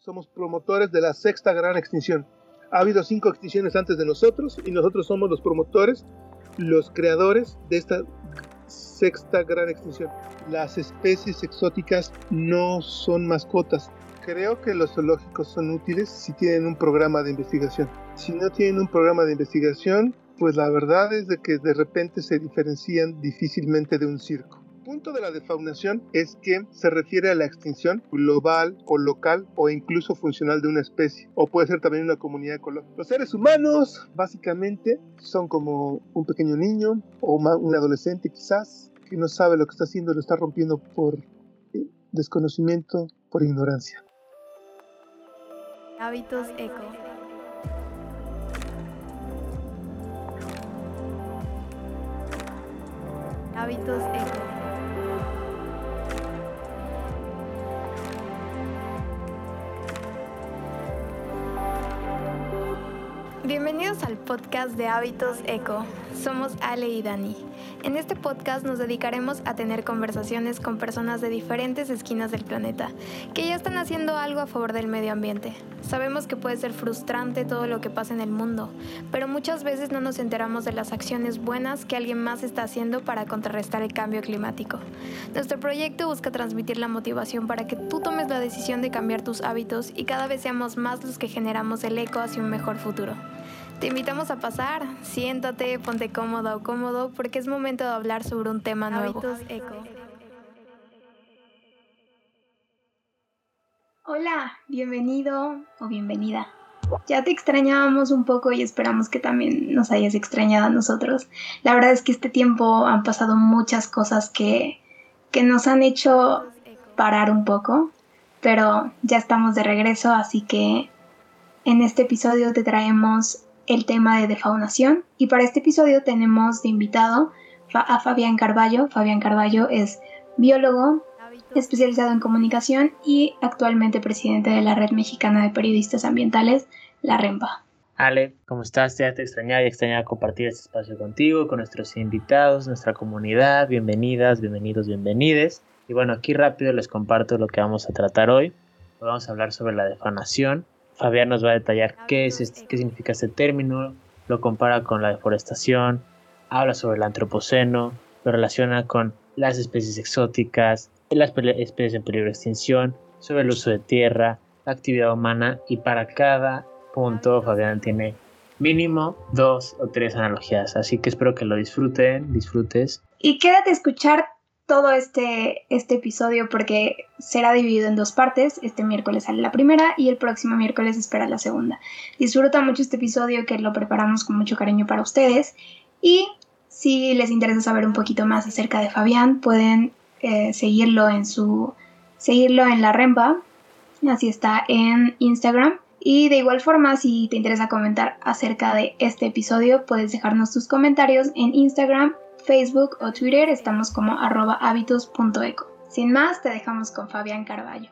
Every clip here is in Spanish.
somos promotores de la sexta gran extinción. Ha habido cinco extinciones antes de nosotros y nosotros somos los promotores, los creadores de esta sexta gran extinción. Las especies exóticas no son mascotas. Creo que los zoológicos son útiles si tienen un programa de investigación. Si no tienen un programa de investigación, pues la verdad es de que de repente se diferencian difícilmente de un circo punto de la defaunación es que se refiere a la extinción global o local o incluso funcional de una especie, o puede ser también una comunidad ecológica. Los seres humanos básicamente son como un pequeño niño o un adolescente quizás que no sabe lo que está haciendo, lo está rompiendo por eh, desconocimiento, por ignorancia. Hábitos eco. Hábitos eco. Bienvenidos al podcast de Hábitos Eco. Somos Ale y Dani. En este podcast nos dedicaremos a tener conversaciones con personas de diferentes esquinas del planeta que ya están haciendo algo a favor del medio ambiente. Sabemos que puede ser frustrante todo lo que pasa en el mundo, pero muchas veces no nos enteramos de las acciones buenas que alguien más está haciendo para contrarrestar el cambio climático. Nuestro proyecto busca transmitir la motivación para que tú tomes la decisión de cambiar tus hábitos y cada vez seamos más los que generamos el eco hacia un mejor futuro. Te invitamos a pasar, siéntate, ponte cómodo o cómodo porque es momento de hablar sobre un tema nuevo. Eco. Hola, bienvenido o bienvenida. Ya te extrañábamos un poco y esperamos que también nos hayas extrañado a nosotros. La verdad es que este tiempo han pasado muchas cosas que, que nos han hecho parar un poco, pero ya estamos de regreso, así que en este episodio te traemos el tema de defaunación y para este episodio tenemos de invitado a Fabián Carballo. Fabián Carballo es biólogo especializado en comunicación y actualmente presidente de la Red Mexicana de Periodistas Ambientales, la REMPA. Ale, ¿cómo estás? Ya te extrañaba y extrañaba compartir este espacio contigo, con nuestros invitados, nuestra comunidad. Bienvenidas, bienvenidos, bienvenides. Y bueno, aquí rápido les comparto lo que vamos a tratar hoy. vamos a hablar sobre la defaunación Fabián nos va a detallar qué, es este, qué significa este término, lo compara con la deforestación, habla sobre el antropoceno, lo relaciona con las especies exóticas, las especies en peligro de extinción, sobre el uso de tierra, la actividad humana y para cada punto Fabián tiene mínimo dos o tres analogías, así que espero que lo disfruten, disfrutes. Y quédate a escuchar todo este, este episodio porque será dividido en dos partes. Este miércoles sale la primera y el próximo miércoles espera la segunda. Disfruta mucho este episodio que lo preparamos con mucho cariño para ustedes. Y si les interesa saber un poquito más acerca de Fabián, pueden eh, seguirlo en su seguirlo en la Rempa. Así está en Instagram. Y de igual forma, si te interesa comentar acerca de este episodio, puedes dejarnos tus comentarios en Instagram Facebook o Twitter estamos como arroba hábitos.eco. Sin más, te dejamos con Fabián Carballo.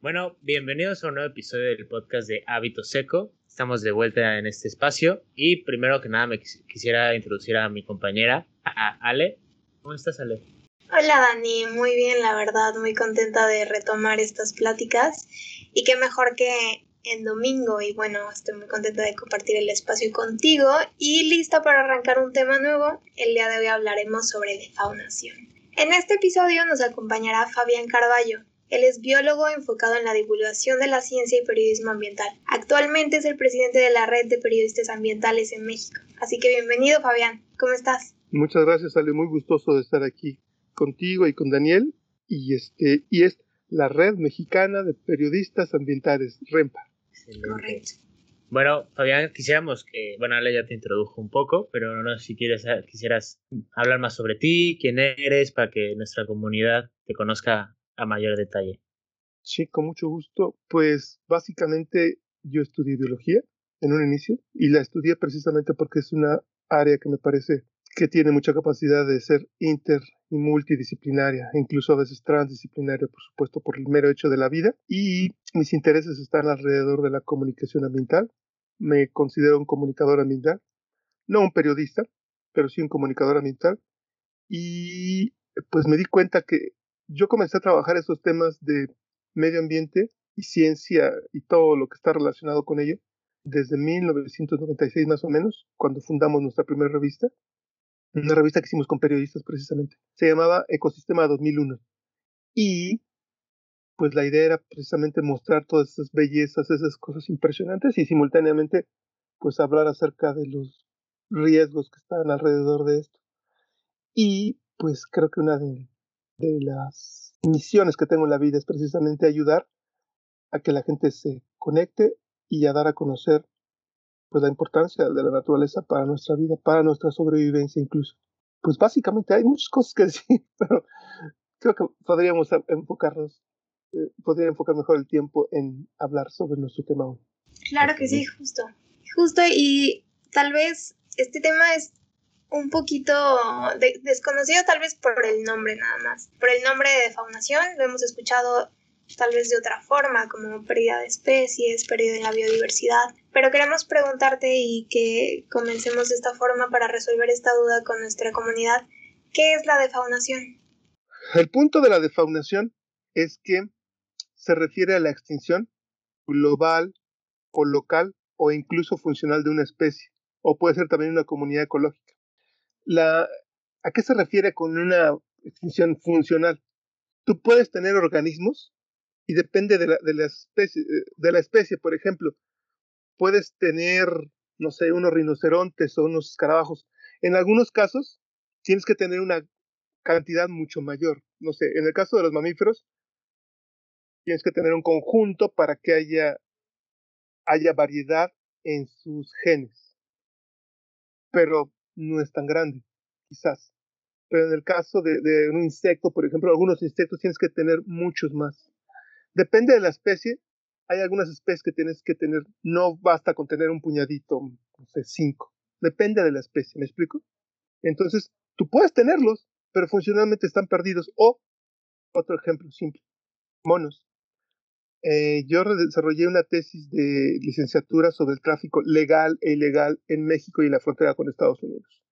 Bueno, bienvenidos a un nuevo episodio del podcast de Hábitos Eco. Estamos de vuelta en este espacio y primero que nada me quisiera introducir a mi compañera, a Ale. ¿Cómo estás, Ale? Hola Dani, muy bien, la verdad, muy contenta de retomar estas pláticas y qué mejor que en domingo y bueno, estoy muy contenta de compartir el espacio contigo y lista para arrancar un tema nuevo. El día de hoy hablaremos sobre defaunación. En este episodio nos acompañará Fabián Carballo. Él es biólogo enfocado en la divulgación de la ciencia y periodismo ambiental. Actualmente es el presidente de la Red de Periodistas Ambientales en México. Así que bienvenido Fabián, ¿cómo estás? Muchas gracias, Ale, muy gustoso de estar aquí contigo y con Daniel. Y este y es la Red Mexicana de Periodistas Ambientales, REMPA. Correcto. Bueno, Fabián, quisiéramos que, bueno, Ale ya te introdujo un poco, pero no sé si quieres, quisieras hablar más sobre ti, quién eres, para que nuestra comunidad te conozca a mayor detalle. Sí, con mucho gusto. Pues básicamente yo estudié biología en un inicio y la estudié precisamente porque es una área que me parece que tiene mucha capacidad de ser inter y multidisciplinaria, incluso a veces transdisciplinaria, por supuesto, por el mero hecho de la vida. Y mis intereses están alrededor de la comunicación ambiental. Me considero un comunicador ambiental, no un periodista, pero sí un comunicador ambiental. Y pues me di cuenta que yo comencé a trabajar esos temas de medio ambiente y ciencia y todo lo que está relacionado con ello desde 1996 más o menos, cuando fundamos nuestra primera revista, una revista que hicimos con periodistas precisamente. Se llamaba Ecosistema 2001. Y pues la idea era precisamente mostrar todas esas bellezas, esas cosas impresionantes y simultáneamente pues hablar acerca de los riesgos que están alrededor de esto. Y pues creo que una de, de las misiones que tengo en la vida es precisamente ayudar a que la gente se conecte y a dar a conocer pues la importancia de la naturaleza para nuestra vida, para nuestra sobrevivencia incluso. Pues básicamente hay muchas cosas que decir, pero creo que podríamos enfocarnos eh, podría enfocar mejor el tiempo en hablar sobre nuestro tema hoy. Claro que sí, justo. Justo, y tal vez este tema es un poquito desconocido tal vez por el nombre nada más. Por el nombre de faunación lo hemos escuchado tal vez de otra forma, como pérdida de especies, pérdida de la biodiversidad. Pero queremos preguntarte y que comencemos de esta forma para resolver esta duda con nuestra comunidad. ¿Qué es la defaunación? El punto de la defaunación es que se refiere a la extinción global o local o incluso funcional de una especie, o puede ser también una comunidad ecológica. ¿A qué se refiere con una extinción funcional? Tú puedes tener organismos y depende de la, de la, especie, eh, de la especie, por ejemplo, puedes tener, no sé, unos rinocerontes o unos escarabajos. En algunos casos tienes que tener una cantidad mucho mayor. No sé, en el caso de los mamíferos, tienes que tener un conjunto para que haya, haya variedad en sus genes. Pero no es tan grande, quizás. Pero en el caso de, de un insecto, por ejemplo, algunos insectos tienes que tener muchos más. Depende de la especie. Hay algunas especies que tienes que tener, no basta con tener un puñadito, no sé, cinco. Depende de la especie, ¿me explico? Entonces, tú puedes tenerlos, pero funcionalmente están perdidos. O, otro ejemplo simple, monos. Eh, yo desarrollé una tesis de licenciatura sobre el tráfico legal e ilegal en México y la frontera con Estados Unidos.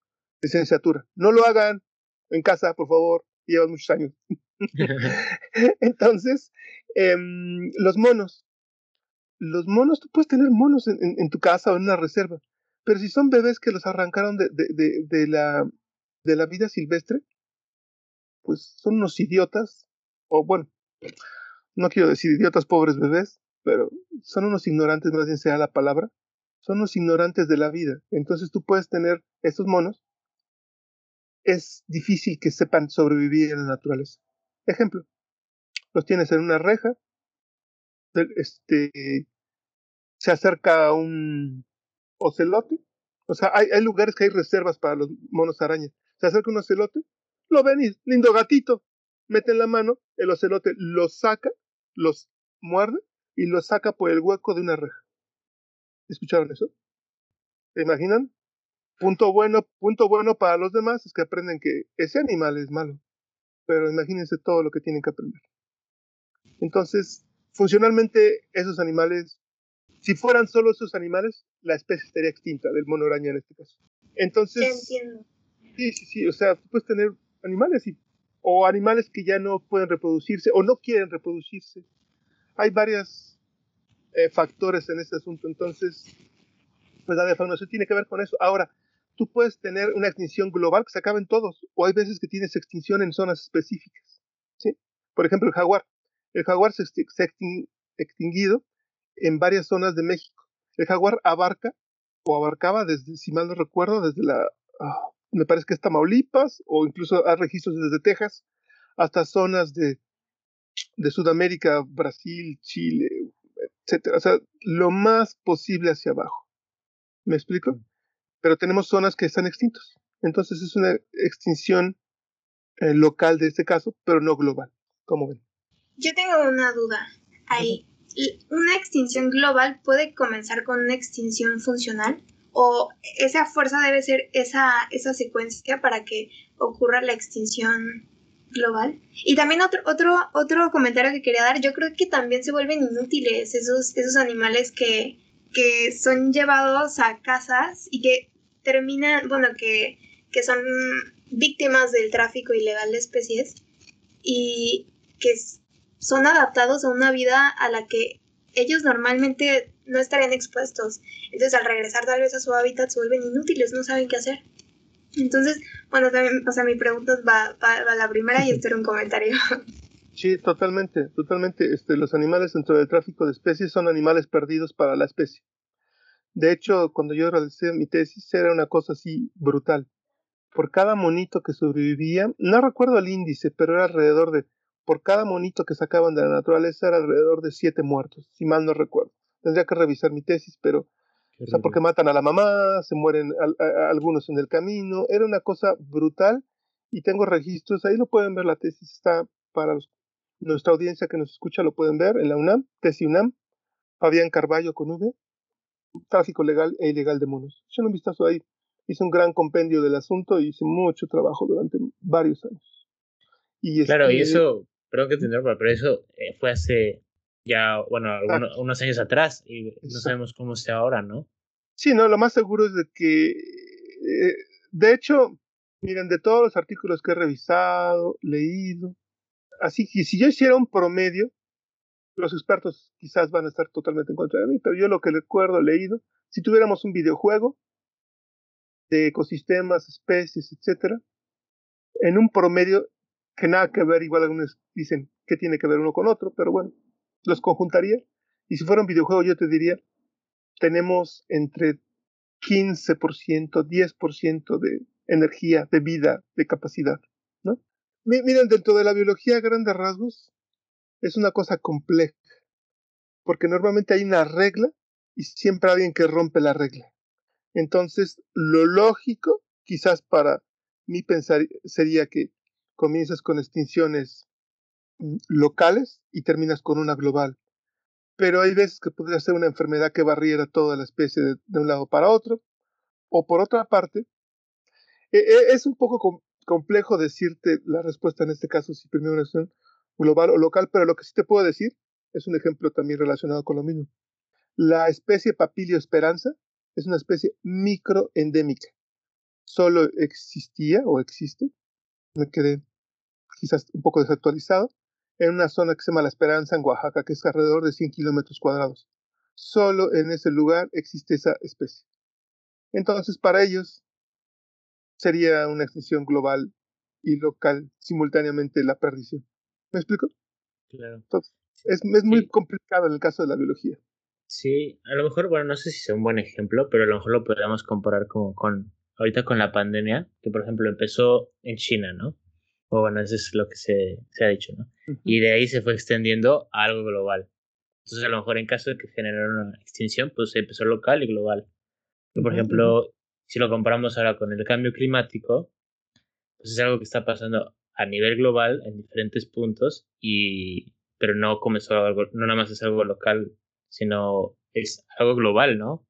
Licenciatura. No lo hagan en casa, por favor. Llevan muchos años. Entonces, em, los monos. Los monos, tú puedes tener monos en, tu casa o en una reserva, pero si son bebés que los arrancaron de, la, de la vida silvestre, pues son unos idiotas, o bueno, no quiero decir idiotas pobres bebés, pero son unos ignorantes, más bien sea la palabra, son unos ignorantes de la vida. Entonces tú puedes tener estos monos, es difícil que sepan sobrevivir en la naturaleza. Ejemplo, los tienes en una reja, este, se acerca un ocelote, o sea, hay, lugares que hay reservas para los monos arañas. Se acerca un ocelote, lo ven y lindo gatito, meten la mano, el ocelote lo saca los muerde y los saca por el hueco de una reja. ¿Escucharon eso? ¿Se imaginan? Punto bueno, punto bueno para los demás es que aprenden que ese animal es malo. Pero imagínense todo lo que tienen que aprender. Entonces, funcionalmente, esos animales, si fueran solo esos animales, la especie estaría extinta del mono araña en este caso. Entonces. entiendo. Sí, sí, sí. O sea, puedes tener animales y o animales que ya no pueden reproducirse o no quieren reproducirse. Hay varios eh, factores en este asunto, entonces, pues la defaunación tiene que ver con eso. Ahora, tú puedes tener una extinción global que se acaben todos, o hay veces que tienes extinción en zonas específicas. ¿sí? Por ejemplo, el jaguar. El jaguar se, ha extinguido en varias zonas de México. El jaguar abarca, o abarcaba desde, si mal no recuerdo, desde la ah, me parece que es Tamaulipas, o incluso hay registros desde Texas, hasta zonas de, de Sudamérica, Brasil, Chile, etcétera. O sea, lo más posible hacia abajo. ¿Me explico? Pero tenemos zonas que están extintos. Entonces es una extinción eh, local de este caso, pero no global. ¿Cómo ven? Yo tengo una duda ahí. ¿Una extinción global puede comenzar con una extinción funcional? o esa fuerza debe ser esa, esa secuencia para que ocurra la extinción global. Y también otro, otro, otro comentario que quería dar, yo creo que también se vuelven inútiles esos, esos animales que, que son llevados a casas y que terminan, bueno, que, que son víctimas del tráfico ilegal de especies y que son adaptados a una vida a la que ellos normalmente no estarían expuestos. Entonces al regresar tal vez a su hábitat se vuelven inútiles, no saben qué hacer. Entonces, bueno, también, o sea, mi pregunta va, va, la primera y esto era un comentario. Sí, totalmente, totalmente. Este, los animales dentro del tráfico de especies son animales perdidos para la especie. De hecho, cuando yo realicé mi tesis era una cosa así brutal. Por cada monito que sobrevivía, no recuerdo el índice, pero era alrededor de, por cada monito que sacaban de la naturaleza era alrededor de siete muertos, si mal no recuerdo. Tendría que revisar mi tesis, pero o sea, porque matan a la mamá, se mueren algunos en el camino, era una cosa brutal y tengo registros, ahí lo pueden ver, la tesis está para nuestra audiencia que nos escucha, lo pueden ver en la UNAM, tesis UNAM, Fabián Carballo con V, tráfico legal e ilegal de monos. Echen un vistazo ahí, hice un gran compendio del asunto y hice mucho trabajo durante varios años. Y claro, y este eso, creo que tener, pero eso eh, fue hace ya, bueno, unos años atrás y no sabemos cómo sea ahora, ¿no? Sí, no, lo más seguro es de que, eh, de hecho, miren, de todos los artículos que he revisado, leído, así que si yo hiciera un promedio, los expertos quizás van a estar totalmente en contra de mí, pero yo lo que recuerdo, leído, si tuviéramos un videojuego de ecosistemas, especies, etcétera, en un promedio que nada que ver, igual algunos dicen que tiene que ver uno con otro, pero bueno, los conjuntaría. Y si fuera un videojuego, yo te diría, tenemos entre 15%, 10% de energía, de vida, de capacidad, ¿no? Miren, dentro de la biología, grandes rasgos, es una cosa compleja, porque normalmente hay una regla y siempre hay alguien que rompe la regla. Entonces, lo lógico, quizás para mí pensar, sería que comienzas con extinciones Mm, locales y terminas con una global. Pero hay veces que podría ser una enfermedad que barriera toda la especie de, un lado para otro. O por otra parte, e, e, es un poco complejo decirte la respuesta en este caso si primero es global o local, pero lo que sí te puedo decir es un ejemplo también relacionado con lo mismo. La especie Papilio esperanza es una especie microendémica. Solo existía o existe, me quedé quizás un poco desactualizado, en una zona que se llama La Esperanza, en Oaxaca, que es alrededor de 100 kilómetros cuadrados. Solo en ese lugar existe esa especie. Entonces, para ellos, sería una extinción global y local simultáneamente la perdición. ¿Me explico? Claro. es, es muy complicado en el caso de la biología. Sí, a lo mejor, bueno, no sé si sea un buen ejemplo, pero a lo mejor lo podríamos comparar como con, ahorita con la pandemia, que por ejemplo empezó en China, ¿no? O bueno, eso es lo que se, se ha dicho, ¿no? Y de ahí se fue extendiendo a algo global. Entonces, a lo mejor en caso de que generara una extinción, pues se empezó local y global. por ejemplo, si lo comparamos ahora con el cambio climático, pues es algo que está pasando a nivel global en diferentes puntos, y, pero no comenzó algo, no nada más es algo local, sino es algo global, ¿no?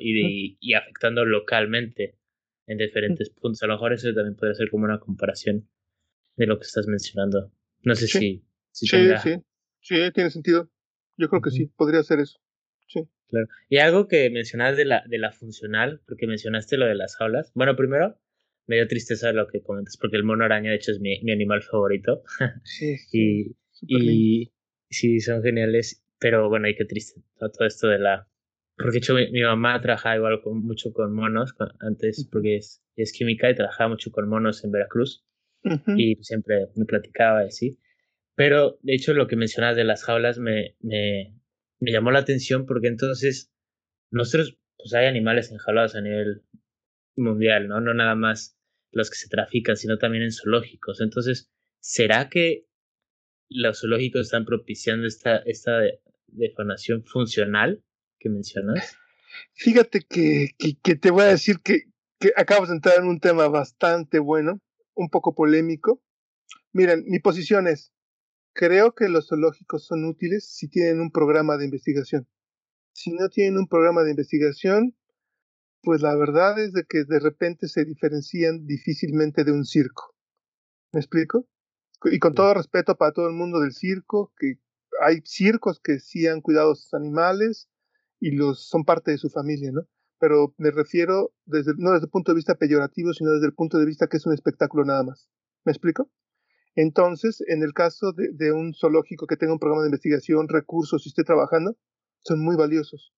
y, y afectando localmente en diferentes puntos. A lo mejor eso también puede ser como una comparación de lo que estás mencionando. No sé si, sí, sí, sí, tiene sentido. Yo creo que sí, podría ser eso. Sí. Claro. Y algo que mencionas de la, de la funcional, porque mencionaste lo de las aulas. Bueno, primero, me dio tristeza lo que comentas, porque el mono araña, de hecho, es mi, mi animal favorito. Sí. y, y sí, son geniales. Pero bueno, y qué triste todo esto de la. Porque de hecho mi, mamá trabajaba igual con, mucho con monos antes, porque es, es química y trabajaba mucho con monos en Veracruz y siempre me platicaba así. Pero de hecho lo que mencionas de las jaulas me, me, me llamó la atención porque entonces nosotros pues hay animales enjaulados a nivel mundial, ¿no? No nada más los que se trafican, sino también en zoológicos. Entonces, ¿será que los zoológicos están propiciando esta, esta defanación funcional que mencionas? Fíjate que, que, que, te voy a decir que, que acabas de entrar en un tema bastante bueno un poco polémico. Miren, mi posición es, creo que los zoológicos son útiles si tienen un programa de investigación. Si no tienen un programa de investigación, pues la verdad es de que de repente se diferencian difícilmente de un circo. ¿Me explico? Y con todo respeto para todo el mundo del circo, que hay circos que sí han cuidado a sus animales y los son parte de su familia, ¿no? pero me refiero desde, no desde el punto de vista peyorativo, sino desde el punto de vista que es un espectáculo nada más. ¿Me explico? Entonces, en el caso de, de, un zoológico que tenga un programa de investigación, recursos y esté trabajando, son muy valiosos.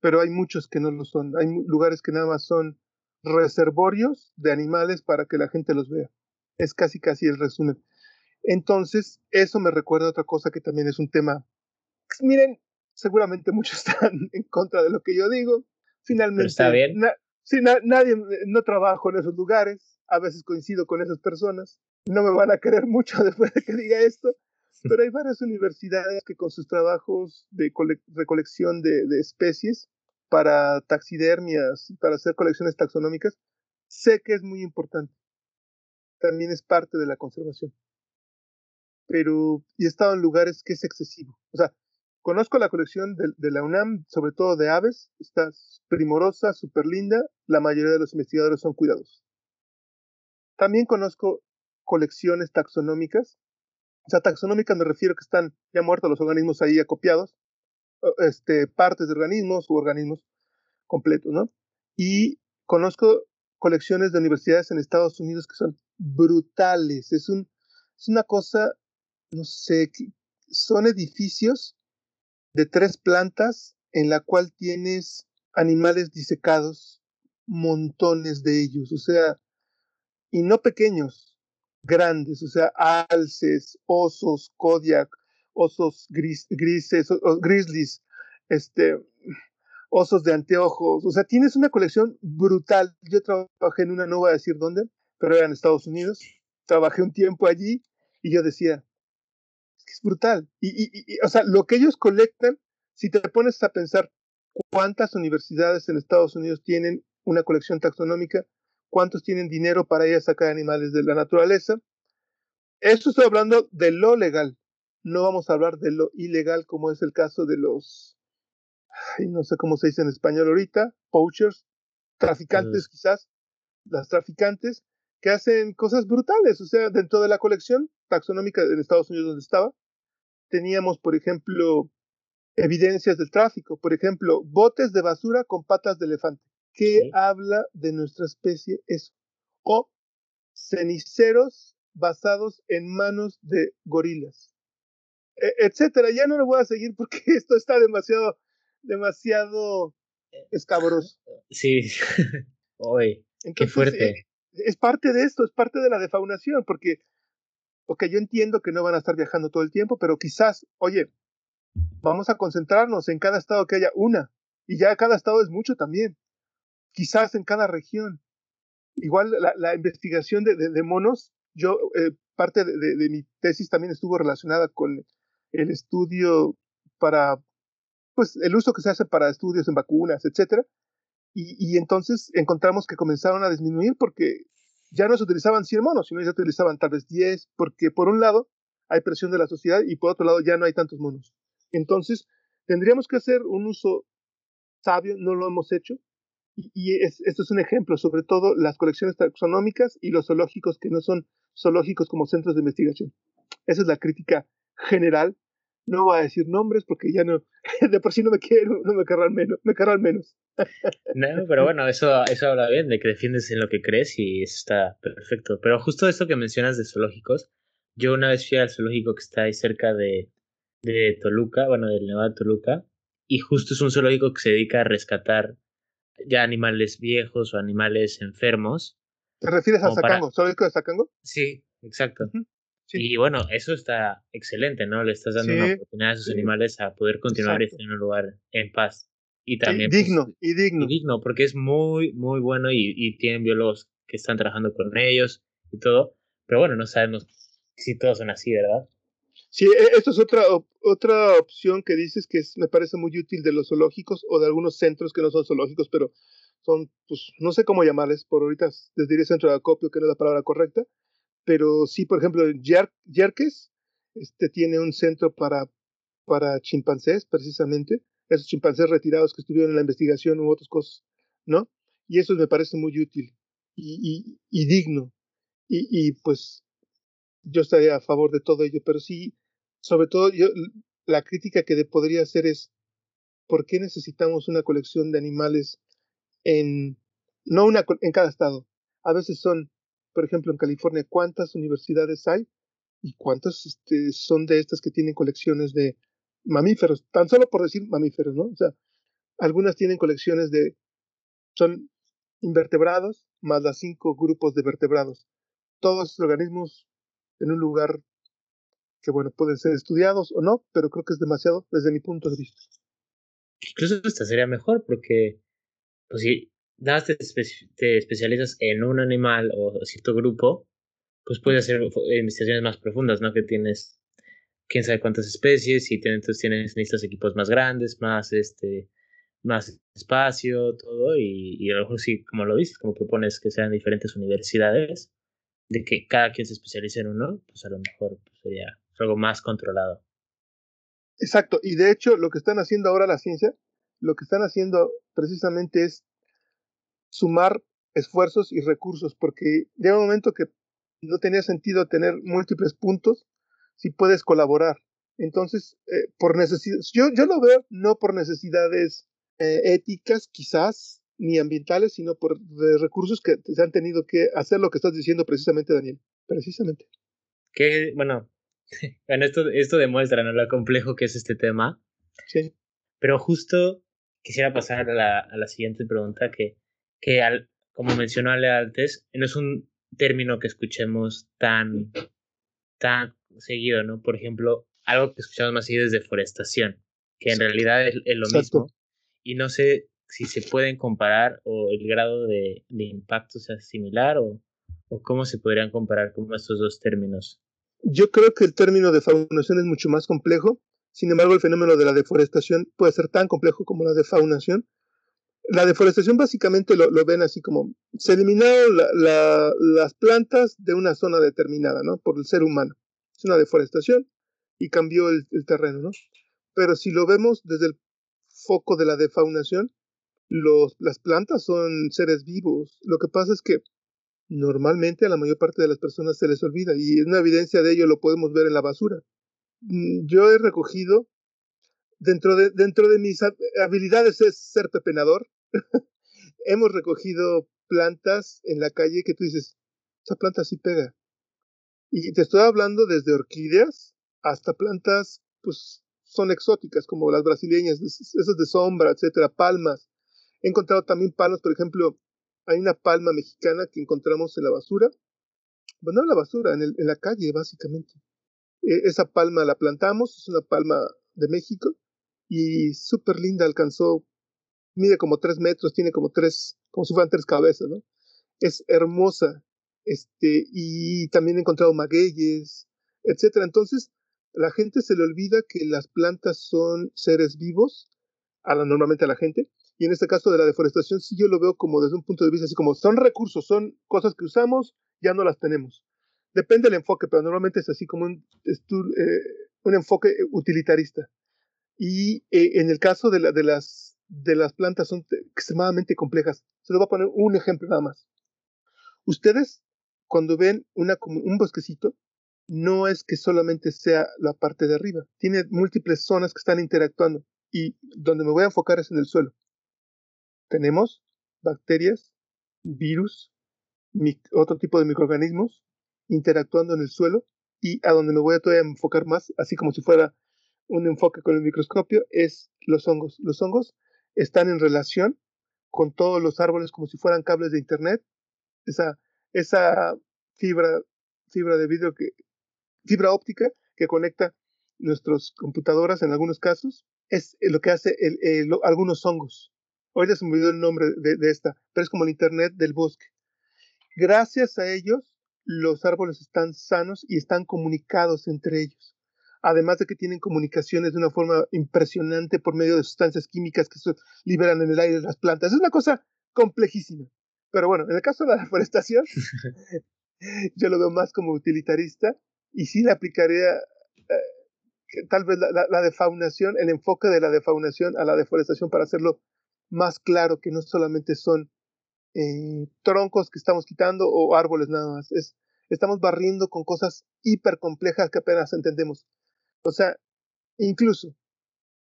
Pero hay muchos que no lo son. Hay lugares que nada más son reservorios de animales para que la gente los vea. Es casi casi el resumen. Entonces, eso me recuerda a otra cosa que también es un tema. Miren, seguramente muchos están en contra de lo que yo digo. Finalmente, está bien. si nadie, no trabajo en esos lugares, a veces coincido con esas personas, no me van a querer mucho después de que diga esto, pero hay varias universidades que con sus trabajos de recolección de, de especies para taxidermias, para hacer colecciones taxonómicas, sé que es muy importante. También es parte de la conservación. Pero y he estado en lugares que es excesivo. O sea, conozco la colección de, la UNAM, sobre todo de aves, está primorosa, súper linda, la mayoría de los investigadores son cuidadosos. También conozco colecciones taxonómicas. O sea, taxonómicas me refiero que están ya muertos los organismos ahí acopiados, este, partes de organismos u organismos completos, ¿no? Y conozco colecciones de universidades en Estados Unidos que son brutales. Es una cosa, no sé, son edificios de tres plantas en la cual tienes animales disecados, montones de ellos, o sea, y no pequeños, grandes, o sea, alces, osos, Kodiak, osos gris, grises, grizzlies, este, osos de anteojos, o sea, tienes una colección brutal. Yo trabajé en una, no voy a decir dónde, pero era en Estados Unidos, trabajé un tiempo allí y yo decía, que es brutal. Y, y, y, o sea, lo que ellos colectan, si te pones a pensar cuántas universidades en Estados Unidos tienen una colección taxonómica, cuántos tienen dinero para ir a sacar animales de la naturaleza. Eso estoy hablando de lo legal. No vamos a hablar de lo ilegal, como es el caso de los, ay, no sé cómo se dice en español ahorita, poachers, traficantes quizás, las traficantes, que hacen cosas brutales. O sea, dentro de la colección taxonómica en Estados Unidos donde estaba, teníamos, por ejemplo, evidencias del tráfico. Por ejemplo, botes de basura con patas de elefante. ¿Qué habla de nuestra especie eso? O ceniceros basados en manos de gorilas, e etcétera. Ya no lo voy a seguir porque esto está demasiado, demasiado escabroso. Sí, hoy, qué fuerte. Eh, es parte de esto, es parte de la defaunación, porque, porque yo entiendo que no van a estar viajando todo el tiempo, pero quizás, oye, vamos a concentrarnos en cada estado que haya una, y ya cada estado es mucho también quizás en cada región. Igual la, la investigación de, de, de, monos, yo, eh, parte de, de, mi tesis también estuvo relacionada con el estudio para, pues, el uso que se hace para estudios en vacunas, etcétera. Y, y entonces encontramos que comenzaron a disminuir porque ya no se utilizaban 100 monos, sino ya se utilizaban tal vez 10, porque por un lado hay presión de la sociedad y por otro lado ya no hay tantos monos. Entonces, tendríamos que hacer un uso sabio, no lo hemos hecho, y es, esto es un ejemplo, sobre todo las colecciones taxonómicas y los zoológicos que no son zoológicos como centros de investigación. Esa es la crítica general. No voy a decir nombres porque ya no, de por sí no me quiero, no me querrán menos, me querrán menos. No, pero bueno, eso, eso habla bien de que defiendes en lo que crees y eso está perfecto. Pero justo esto que mencionas de zoológicos, yo una vez fui al zoológico que está ahí cerca de, de Toluca, bueno, del Nevado de Toluca, y justo es un zoológico que se dedica a rescatar ya animales viejos o animales enfermos. ¿Te refieres a Sacango? Para... ¿Zoológico de Sacango? Sí, exacto. Uh -huh. Sí. Y bueno, eso está excelente, ¿no? Le estás dando sí, una oportunidad a esos sí. animales a poder continuar en un lugar en paz. Y también. Digno, pues, y digno. Y digno, porque es muy, muy bueno y, y tienen biólogos que están trabajando con ellos y todo. Pero bueno, no sabemos si todos son así, ¿verdad? Sí, esto es otra, otra opción que dices que es, me parece muy útil de los zoológicos o de algunos centros que no son zoológicos, pero son, pues, no sé cómo llamarles, por ahorita les diré centro de acopio, que no es la palabra correcta, pero sí, por ejemplo, Yer Yerkes este, tiene un centro para, para chimpancés, precisamente, esos chimpancés retirados que estuvieron en la investigación u otras cosas, ¿no? Y eso me parece muy útil y, y, y digno. Y, y pues yo estaría a favor de todo ello, pero sí, sobre todo yo, la crítica que podría hacer es, ¿por qué necesitamos una colección de animales en, no una, en cada estado? A veces son, por ejemplo, en California, ¿cuántas universidades hay ¿Y cuántas este, son de estas que tienen colecciones de mamíferos? Tan solo por decir mamíferos, ¿no? O sea, algunas tienen colecciones de, son invertebrados más las cinco grupos de vertebrados. Todos estos organismos en un lugar que, bueno, pueden ser estudiados o no, pero creo que es demasiado desde mi punto de vista. Incluso esta sería mejor porque, pues si nada te, te especializas en un animal o cierto grupo, pues puedes hacer investigaciones más profundas, ¿no? Que tienes quién sabe cuántas especies y entonces tienes necesitas equipos más grandes, más este más espacio, todo y, y a lo mejor sí, como lo dices, como propones que sean diferentes universidades, de que cada quien se especialice en uno, pues a lo mejor pues, sería algo más controlado. Exacto, y de hecho lo que están haciendo ahora la ciencia, lo que están haciendo precisamente es sumar esfuerzos y recursos, porque llega un momento que no tenía sentido tener múltiples puntos si puedes colaborar. Entonces, eh, por necesidad, yo, yo lo veo no por necesidades eh, éticas quizás, ni ambientales, sino por recursos que se han tenido que hacer lo que estás diciendo precisamente, Daniel. Precisamente. Que, bueno, bueno esto, esto demuestra ¿no? lo complejo que es este tema. Sí. Pero justo quisiera pasar a la, a la siguiente pregunta, que, que al, como mencionó Ale antes, no es un término que escuchemos tan, tan seguido, ¿no? Por ejemplo, algo que escuchamos más seguido es deforestación, que en realidad es, lo mismo. Y no sé si se pueden comparar o el grado de, de impacto sea similar o, o, cómo se podrían comparar con estos dos términos. Yo creo que el término de faunación es mucho más complejo. Sin embargo, el fenómeno de la deforestación puede ser tan complejo como la de faunación la deforestación básicamente lo, ven así como se eliminaron las plantas de una zona determinada, ¿no? Por el ser humano. Es una deforestación y cambió el, terreno, ¿no? Pero si lo vemos desde el foco de la defaunación, las plantas son seres vivos. Lo que pasa es que normalmente a la mayor parte de las personas se les olvida y una evidencia de ello lo podemos ver en la basura. Mm, yo he recogido dentro de, dentro de mis habilidades es ser pepenador. Hemos recogido plantas en la calle que tú dices, esa planta sí pega. Y te estoy hablando desde orquídeas hasta plantas, pues son exóticas, como las brasileñas, esas de sombra, etcétera, palmas. He encontrado también palmas, por ejemplo, hay una palma mexicana que encontramos en la basura. Bueno, en la basura, en, en la calle, básicamente. E, esa palma la plantamos, es una palma de México, y súper linda, alcanzó, mide como tres metros, tiene como tres, como si fueran tres cabezas, ¿no? Es hermosa, este, y también he encontrado magueyes, etcétera. Entonces, la gente se le olvida que las plantas son seres vivos, a la, normalmente a la gente, y en este caso de la deforestación, sí yo lo veo como desde un punto de vista así como son recursos, son cosas que usamos, ya no las tenemos. Depende del enfoque, pero normalmente es así como un, eh, un enfoque utilitarista. Y eh, en el caso de, la, de, las, de las plantas son extremadamente complejas. Se lo voy a poner un ejemplo nada más. Ustedes, cuando ven una, un bosquecito, no es que solamente sea la parte de arriba. Tiene múltiples zonas que están interactuando. Y donde me voy a enfocar es en el suelo. Tenemos bacterias, virus, otro tipo de microorganismos interactuando en el suelo. Y a donde me voy a todavía enfocar más, así como si fuera un enfoque con el microscopio es los hongos. Los hongos están en relación con todos los árboles como si fueran cables de internet. Esa, fibra, de vidrio que, fibra óptica que conecta nuestras computadoras en algunos casos, es lo que hace algunos hongos. Hoy les me olvidó el nombre de, de esta, pero es como el internet del bosque. Gracias a ellos, los árboles están sanos y están comunicados entre ellos además de que tienen comunicaciones de una forma impresionante por medio de sustancias químicas que se liberan en el aire las plantas. Es una cosa complejísima. Pero bueno, en el caso de la deforestación, yo lo veo más como utilitarista y sí le aplicaría eh, tal vez la, defaunación, el enfoque de la defaunación a la deforestación para hacerlo más claro que no solamente son eh, troncos que estamos quitando o árboles nada más. Es, estamos barriendo con cosas hiper complejas que apenas entendemos. O sea, incluso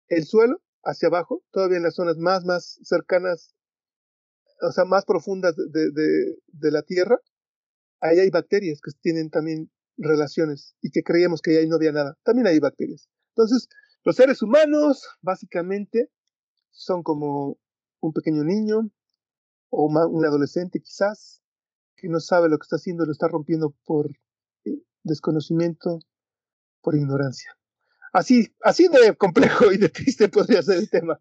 el suelo hacia abajo, todavía en las zonas más, más cercanas, o sea, más profundas de, de, la Tierra, ahí hay bacterias que tienen también relaciones y que creíamos que ahí no había nada. También hay bacterias. Entonces, los seres humanos básicamente son como un pequeño niño o un adolescente quizás que no sabe lo que está haciendo, lo está rompiendo por eh, desconocimiento, por ignorancia. Así, así de complejo y de triste podría ser el tema.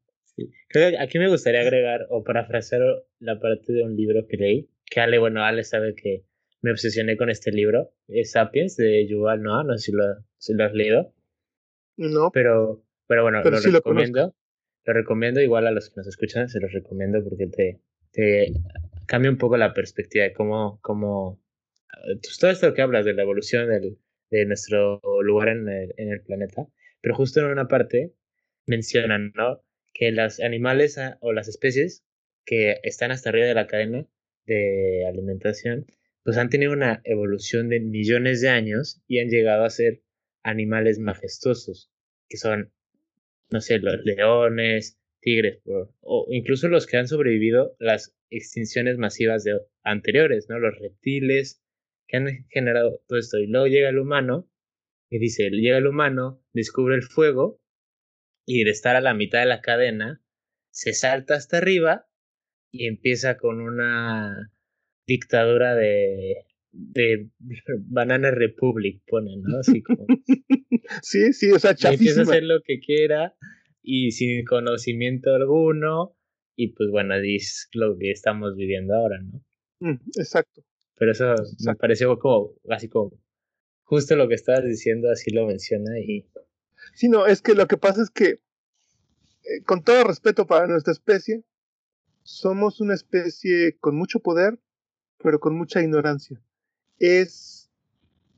Creo que aquí me gustaría agregar o parafrasear la parte de un libro que leí, que Ale, bueno, Ale sabe que me obsesioné con este libro, es Sapiens de Yuval Noah, no sé si lo, si lo has leído. No. Pero, pero bueno, lo recomiendo. Lo, recomiendo igual a los que nos escuchan, se los recomiendo porque te, te cambia un poco la perspectiva de cómo, cómo pues, todo esto que hablas de la evolución del, de nuestro lugar en el, planeta, pero justo en una parte mencionan, ¿no? que los animales ah, o las especies que están hasta arriba de la cadena de alimentación, pues han tenido una evolución de millones de años y han llegado a ser animales majestuosos, que son, no sé, los leones, tigres, o incluso los que han sobrevivido las extinciones masivas de anteriores, ¿no? Los reptiles que han generado todo esto. Y luego llega el humano y dice, llega el humano, descubre el fuego y de estar a la mitad de la cadena, se salta hasta arriba y empieza con una dictadura de, de Banana Republic, ponen, ¿no? Así como... sí, sí, o sea, chafísima. Empieza a hacer lo que quiera y sin conocimiento alguno y pues bueno, es lo que estamos viviendo ahora, ¿no? Mm, exacto. Pero eso me pareció como, así como, justo lo que estabas diciendo, así lo menciona y Sí, no, es que lo que pasa es que, eh, con todo respeto para nuestra especie, somos una especie con mucho poder, pero con mucha ignorancia. Es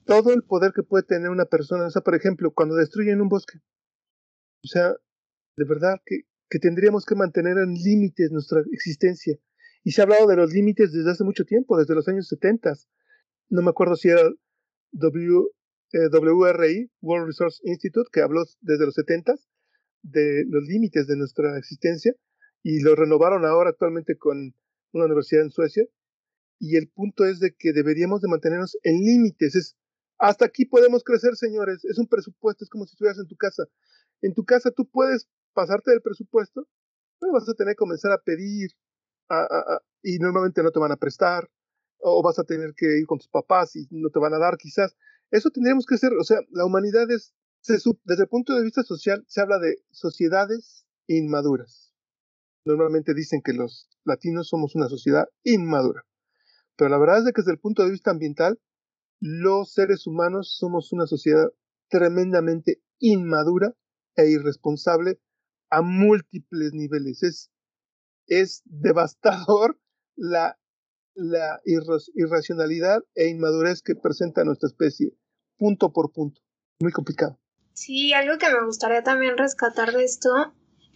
todo el poder que puede tener una persona. O sea, por ejemplo, cuando destruyen un bosque. O sea, de verdad que, que tendríamos que mantener en límites nuestra existencia. Y se ha hablado de los límites desde hace mucho tiempo, desde los años 70. No me acuerdo si era w, eh, WRI, World Resource Institute, que habló desde los 70 de los límites de nuestra existencia y lo renovaron ahora actualmente con una universidad en Suecia. Y el punto es de que deberíamos de mantenernos en límites. Es, hasta aquí podemos crecer, señores. Es un presupuesto, es como si estuvieras en tu casa. En tu casa tú puedes pasarte del presupuesto, pero vas a tener que comenzar a pedir y normalmente no te van a prestar o vas a tener que ir con tus papás y no te van a dar quizás. Eso tendríamos que hacer, o sea, la humanidad es, desde el punto de vista social, se habla de sociedades inmaduras. Normalmente dicen que los latinos somos una sociedad inmadura. Pero la verdad es que desde el punto de vista ambiental, los seres humanos somos una sociedad tremendamente inmadura e irresponsable a múltiples niveles. Es, es devastador la la irracionalidad e inmadurez que presenta nuestra especie, punto por punto. Muy complicado. Sí, algo que me gustaría también rescatar de esto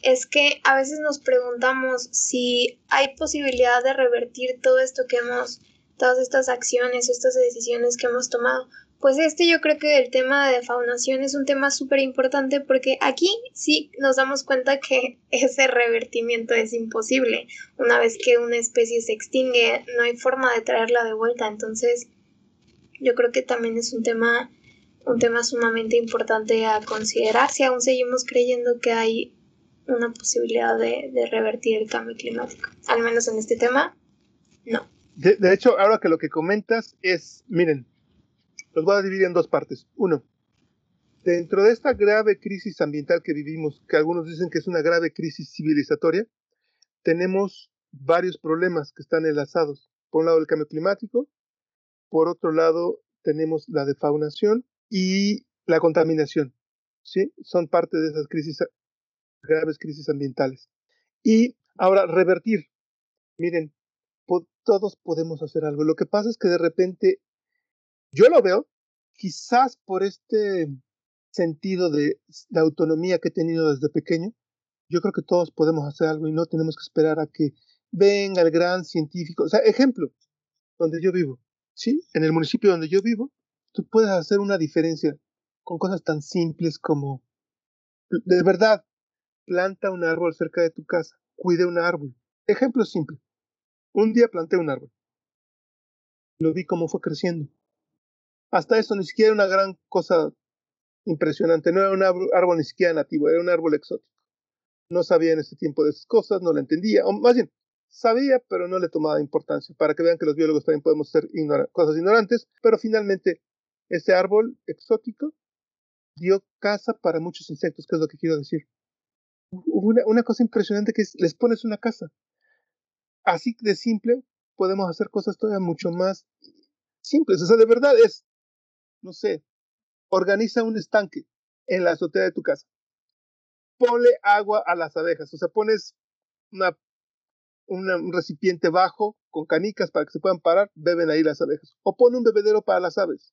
es que a veces nos preguntamos si hay posibilidad de revertir todo esto que hemos, todas estas acciones, estas decisiones que hemos tomado. Pues este yo creo que el tema de defaunación es un tema súper importante porque aquí sí nos damos cuenta que ese revertimiento es imposible. Una vez que una especie se extingue, no hay forma de traerla de vuelta. Entonces, yo creo que también es un tema, un tema sumamente importante a considerar si aún seguimos creyendo que hay una posibilidad de, revertir el cambio climático. Al menos en este tema, no. de hecho, ahora que lo que comentas es, miren, los voy a dividir en dos partes. Uno, dentro de esta grave crisis ambiental que vivimos, que algunos dicen que es una grave crisis civilizatoria, tenemos varios problemas que están enlazados. Por un lado el cambio climático, por otro lado tenemos la defaunación y la contaminación. ¿sí? Son parte de esas crisis, graves crisis ambientales. Y ahora, revertir. Miren, todos podemos hacer algo. Lo que pasa es que de repente yo lo veo quizás por este sentido de, autonomía que he tenido desde pequeño. Yo creo que todos podemos hacer algo y no tenemos que esperar a que venga el gran científico. O sea, ejemplo, donde yo vivo, ¿sí? En el municipio donde yo vivo, tú puedes hacer una diferencia con cosas tan simples como, de verdad, planta un árbol cerca de tu casa, cuide un árbol. Ejemplo simple. Un día planté un árbol. Lo vi cómo fue creciendo Hasta eso ni siquiera una gran cosa impresionante, no era un árbol, ni siquiera nativo, era un árbol exótico. No sabía en ese tiempo de esas cosas, no la entendía, o más bien, sabía, pero no le tomaba importancia, para que vean que los biólogos también podemos ser cosas ignorantes, pero finalmente ese árbol exótico dio casa para muchos insectos, que es lo que quiero decir. Hubo una, cosa impresionante que es, les pones una casa. Así de simple podemos hacer cosas todavía mucho más simples. O sea, de verdad es, no sé, organiza un estanque en la azotea de tu casa. Ponle agua a las abejas. O sea, pones una, un recipiente bajo con canicas para que se puedan parar, beben ahí las abejas. O pone un bebedero para las aves.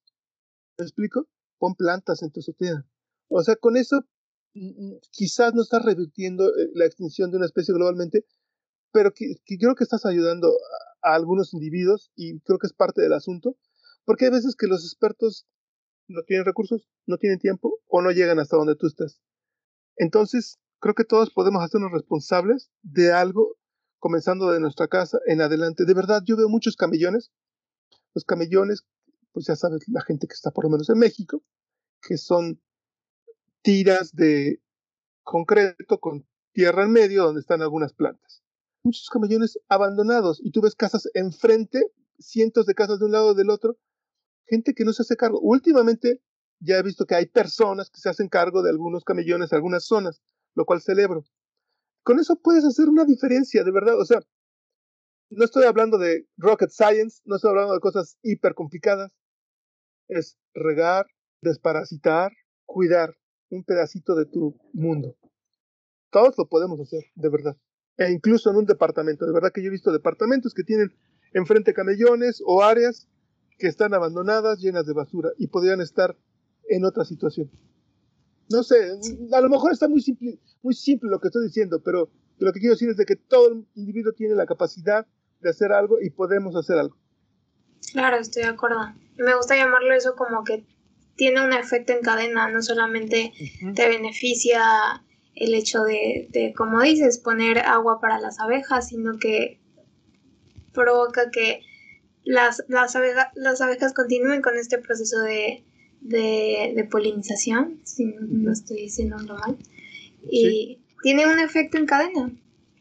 ¿Me explico? Pon plantas en tu azotea. O sea, con eso mm, mm, quizás no estás revirtiendo eh, la extinción de una especie globalmente, pero que, creo que estás ayudando a, algunos individuos y creo que es parte del asunto, porque hay veces que los expertos no tienen recursos, no tienen tiempo o no llegan hasta donde tú estás. Entonces, creo que todos podemos hacernos responsables de algo, comenzando de nuestra casa en adelante. De verdad, yo veo muchos camellones. Los camellones, pues ya sabes, la gente que está por lo menos en México, que son tiras de concreto con tierra en medio donde están algunas plantas. Muchos camellones abandonados y tú ves casas enfrente, cientos de casas de un lado del otro, gente que no se hace cargo. Últimamente ya he visto que hay personas que se hacen cargo de algunos camellones, algunas zonas, lo cual celebro. Con eso puedes hacer una diferencia, de verdad. O sea, no estoy hablando de rocket science, no estoy hablando de cosas hiper complicadas. Es regar, desparasitar, cuidar un pedacito de tu mundo. Todos lo podemos hacer, de verdad. E incluso en un departamento. De verdad que yo he visto departamentos que tienen enfrente camellones o áreas que están abandonadas, llenas de basura y podrían estar en otra situación. No sé, a lo mejor está muy simple, muy simple lo que estoy diciendo, pero lo que quiero decir es de que todo individuo tiene la capacidad de hacer algo y podemos hacer algo. Claro, estoy de acuerdo. Me gusta llamarlo eso como que tiene un efecto en cadena, no solamente te beneficia el hecho de, de, como dices, poner agua para las abejas, sino que provoca que las, las, las abejas continúen con este proceso de, de, polinización, si no, estoy diciendo mal, y tiene un efecto en cadena.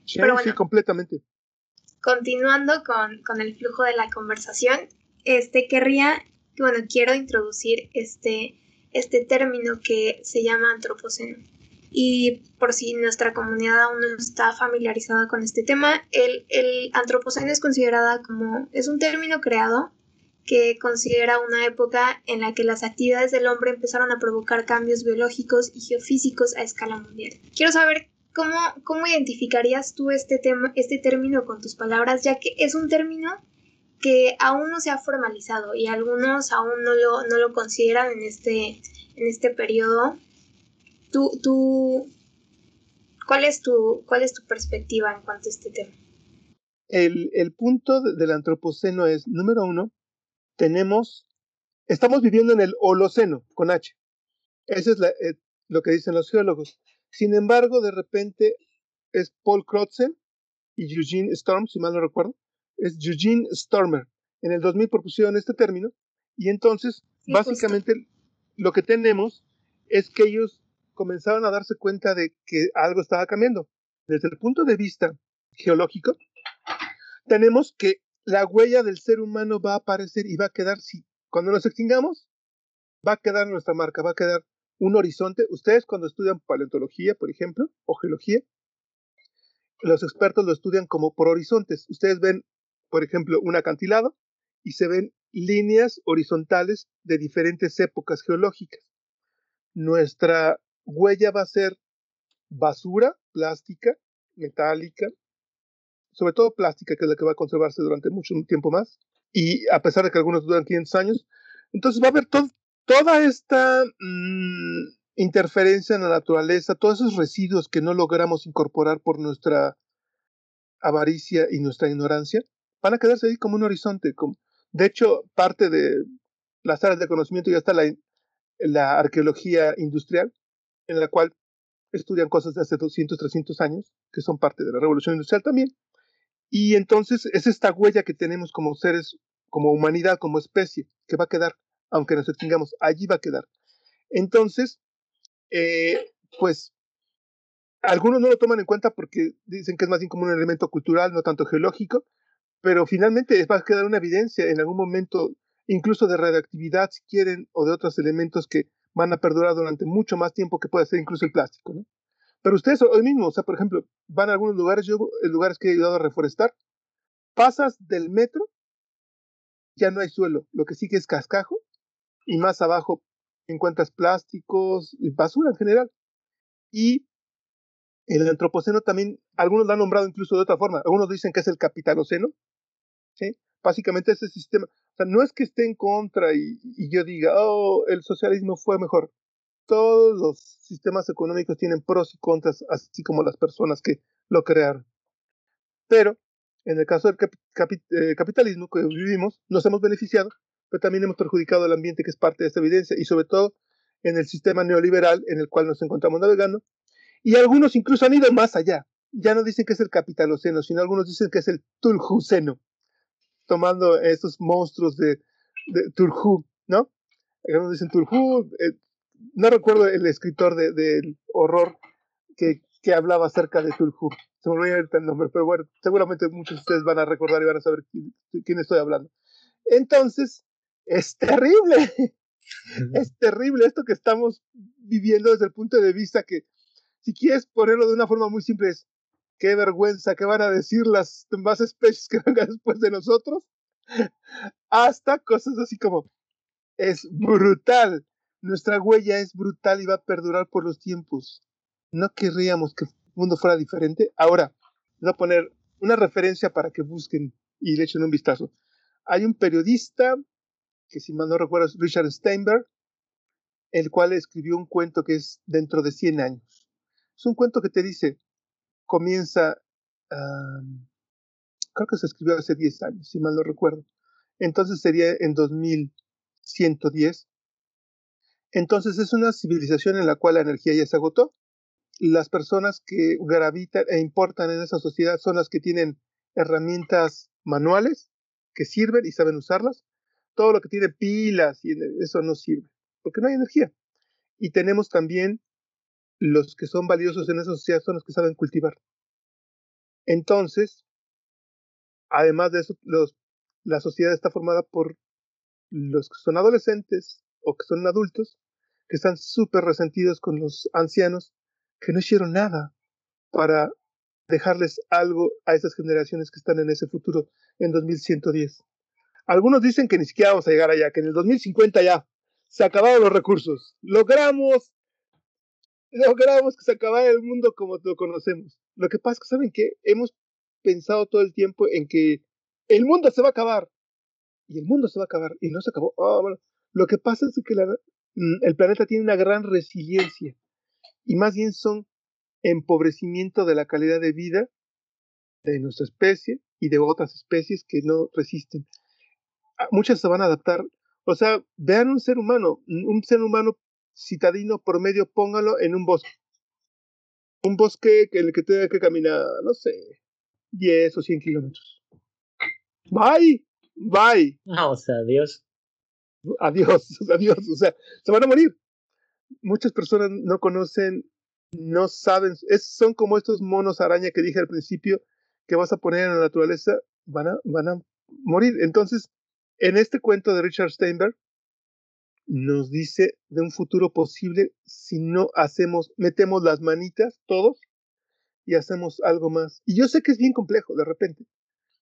Sí, sí, completamente. Continuando con, con, el flujo de la conversación, este querría, bueno, quiero introducir este, este término que se llama antropoceno. Y por si nuestra comunidad aún no está familiarizada con este tema, el, el antropoceno es considerada como, es un término creado que considera una época en la que las actividades del hombre empezaron a provocar cambios biológicos y geofísicos a escala mundial. Quiero saber cómo, cómo identificarías tú este, tema, este término con tus palabras, ya que es un término que aún no se ha formalizado y algunos aún no lo, no lo consideran en este, en este periodo Tú, tú, ¿cuál, es tu, ¿Cuál es tu perspectiva en cuanto a este tema? El, el punto del antropoceno es, número uno, tenemos, estamos viviendo en el Holoceno, con H. Eso es eh, lo que dicen los geólogos. Sin embargo, de repente es Paul Crutzen y Eugene Storm, si mal no recuerdo, es Eugene Stormer. En el 2000 propusieron este término y entonces, básicamente, lo que tenemos es que ellos comenzaron a darse cuenta de que algo estaba cambiando. Desde el punto de vista geológico, tenemos que la huella del ser humano va a aparecer y va a quedar, si cuando nos extingamos, va a quedar nuestra marca, va a quedar un horizonte. Ustedes cuando estudian paleontología, por ejemplo, o geología, los expertos lo estudian como por horizontes. Ustedes ven, por ejemplo, un acantilado y se ven líneas horizontales de diferentes épocas geológicas. Nuestra huella va a ser basura plástica, metálica, sobre todo plástica, que es la que va a conservarse durante mucho tiempo más, y a pesar de que algunos duran 500 años, entonces va a haber toda esta mm, interferencia en la naturaleza, todos esos residuos que no logramos incorporar por nuestra avaricia y nuestra ignorancia, van a quedarse ahí como un horizonte. Como, de hecho, parte de las áreas de conocimiento ya está la, la arqueología industrial, en la cual estudian cosas de hace 200, 300 años, que son parte de la revolución industrial también. Y entonces es esta huella que tenemos como seres, como humanidad, como especie, que va a quedar aunque nos extingamos, allí va a quedar. Entonces, eh, pues algunos no lo toman en cuenta porque dicen que es más bien como un elemento cultural, no tanto geológico, pero finalmente va a quedar una evidencia en algún momento, incluso de radioactividad, si quieren, o de otros elementos que van a perdurar durante mucho más tiempo que puede ser incluso el plástico, ¿no? Pero ustedes hoy mismo, o sea, por ejemplo, van a algunos lugares, yo en lugares que he ayudado a reforestar, pasas del metro, ya no hay suelo, lo que sigue es cascajo, y más abajo encuentras plásticos y basura en general. Y el antropoceno también, algunos lo han nombrado incluso de otra forma, algunos dicen que es el capitaloceno, ¿sí? Básicamente ese sistema, sea, no es que esté en contra y, yo diga, oh, el socialismo fue mejor. Todos los sistemas económicos tienen pros y contras, así como las personas que lo crearon. Pero, en el caso del eh, capitalismo que vivimos, nos hemos beneficiado, pero también hemos perjudicado al ambiente que es parte de esta evidencia y sobre todo en el sistema neoliberal en el cual nos encontramos navegando, y algunos incluso han ido más allá. Ya no dicen que es el capitaloceno, sino algunos dicen que es el tulhuceno, tomando estos monstruos de, de Turhu, ¿no? Algunos dicen Turhu, eh, no recuerdo el escritor del de, horror que, que, hablaba acerca de Tulhu. Se me olvidó el nombre, pero bueno, seguramente muchos de ustedes van a recordar y van a saber quién, quién estoy hablando. Entonces, es terrible. es terrible esto que estamos viviendo desde el punto de vista que si quieres ponerlo de una forma muy simple, es qué vergüenza, qué van a decir las demás especies que vengan después de nosotros, hasta cosas así como, es brutal, nuestra huella es brutal y va a perdurar por los tiempos. No querríamos que el mundo fuera diferente. Ahora, voy a poner una referencia para que busquen y le echen un vistazo. Hay un periodista, que si mal no recuerdo es Richard Steinberg, el cual escribió un cuento que es dentro de 100 años. Es un cuento que te dice, comienza, creo que se escribió hace 10 años, si mal no recuerdo. Entonces sería en 2110. Entonces es una civilización en la cual la energía ya se agotó. Las personas que gravitan e importan en esa sociedad son las que tienen herramientas manuales que sirven y saben usarlas. Todo lo que tiene pilas y eso no sirve, porque no hay energía. Y tenemos también los que son valiosos en esa sociedad son los que saben cultivar. Entonces, además de eso, los, la sociedad está formada por los que son adolescentes o que son adultos, que están súper resentidos con los ancianos, que no hicieron nada para dejarles algo a esas generaciones que están en ese futuro, en 2110. Algunos dicen que ni siquiera vamos a llegar allá, que en el 2050 ya se acabaron los recursos. Logramos logramos que se acabara el mundo como lo conocemos. Lo que pasa es que, ¿saben qué? Hemos pensado todo el tiempo en que el mundo se va a acabar. Y el mundo se va a acabar. Y no se acabó. Ah, bueno. Lo que pasa es que mm, el planeta tiene una gran resiliencia. Y más bien son empobrecimiento de la calidad de vida de nuestra especie y de otras especies que no resisten. Ah, muchas se van a adaptar. O sea, vean un ser humano. Un ser humano citadino promedio, póngalo en un bosque. Un bosque en el que tenga que caminar, no sé, 10 o 100 kilómetros. Bye, bye. No, o sea, adiós. Adiós, adiós, o sea, se van a morir. Muchas personas no conocen, no saben, es, son como estos monos araña que dije al principio, que vas a poner en la naturaleza, van a, van a morir. Entonces, en este cuento de Richard Steinberg, nos dice de un futuro posible si no hacemos, metemos las manitas todos y hacemos algo más. Y yo sé que es bien complejo de repente.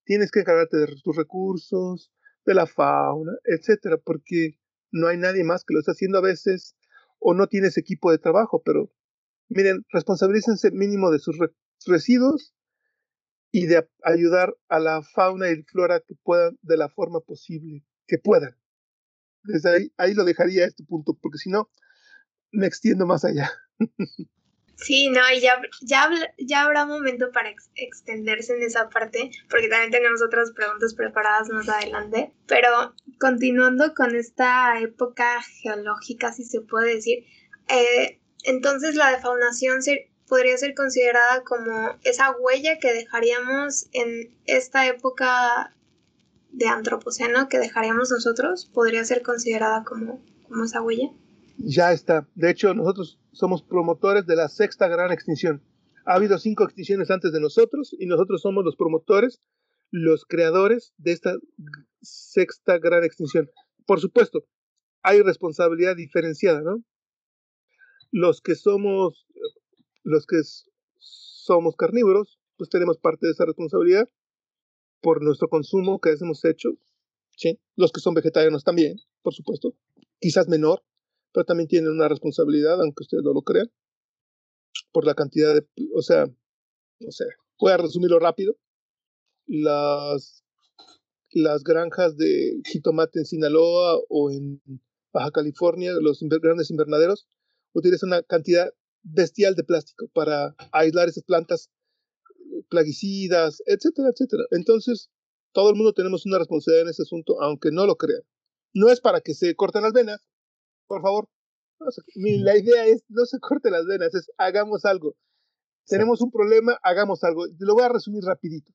Tienes que encargarte de tus recursos, de la fauna, etcétera, porque no hay nadie más que lo esté haciendo a veces o no tienes equipo de trabajo, pero miren, responsabilícense mínimo de sus residuos y de ayudar a la fauna y flora que puedan de la forma posible, que puedan desde ahí, ahí lo dejaría este punto, porque si no, me extiendo más allá. Sí, no, y ya, ya, ya habrá momento para extenderse en esa parte, porque también tenemos otras preguntas preparadas más adelante. Pero continuando con esta época geológica, si se puede decir, eh, entonces la defaunación podría ser considerada como esa huella que dejaríamos en esta época de antropoceno que dejaríamos nosotros podría ser considerada como, como esa huella. Ya está. De hecho, nosotros somos promotores de la sexta gran extinción. Ha habido cinco extinciones antes de nosotros y nosotros somos los promotores, los creadores de esta sexta gran extinción. Por supuesto, hay responsabilidad diferenciada, ¿no? Los que somos, los que somos carnívoros, pues tenemos parte de esa responsabilidad por nuestro consumo que hemos hecho. ¿sí? Los que son vegetarianos también, por supuesto, quizás menor, pero también tienen una responsabilidad, aunque ustedes no lo crean, por la cantidad de, o sea, no sé, voy a resumirlo rápido. Las, las granjas de jitomate en Sinaloa o en Baja California, los grandes invernaderos, utilizan una cantidad bestial de plástico para aislar esas plantas plaguicidas, etcétera, etcétera. Entonces, todo el mundo tenemos una responsabilidad en ese asunto, aunque no lo crean. No es para que se corten las venas, por favor. la idea es, no se corten las venas, es hagamos algo. Tenemos un problema, hagamos algo. Lo voy a resumir rapidito.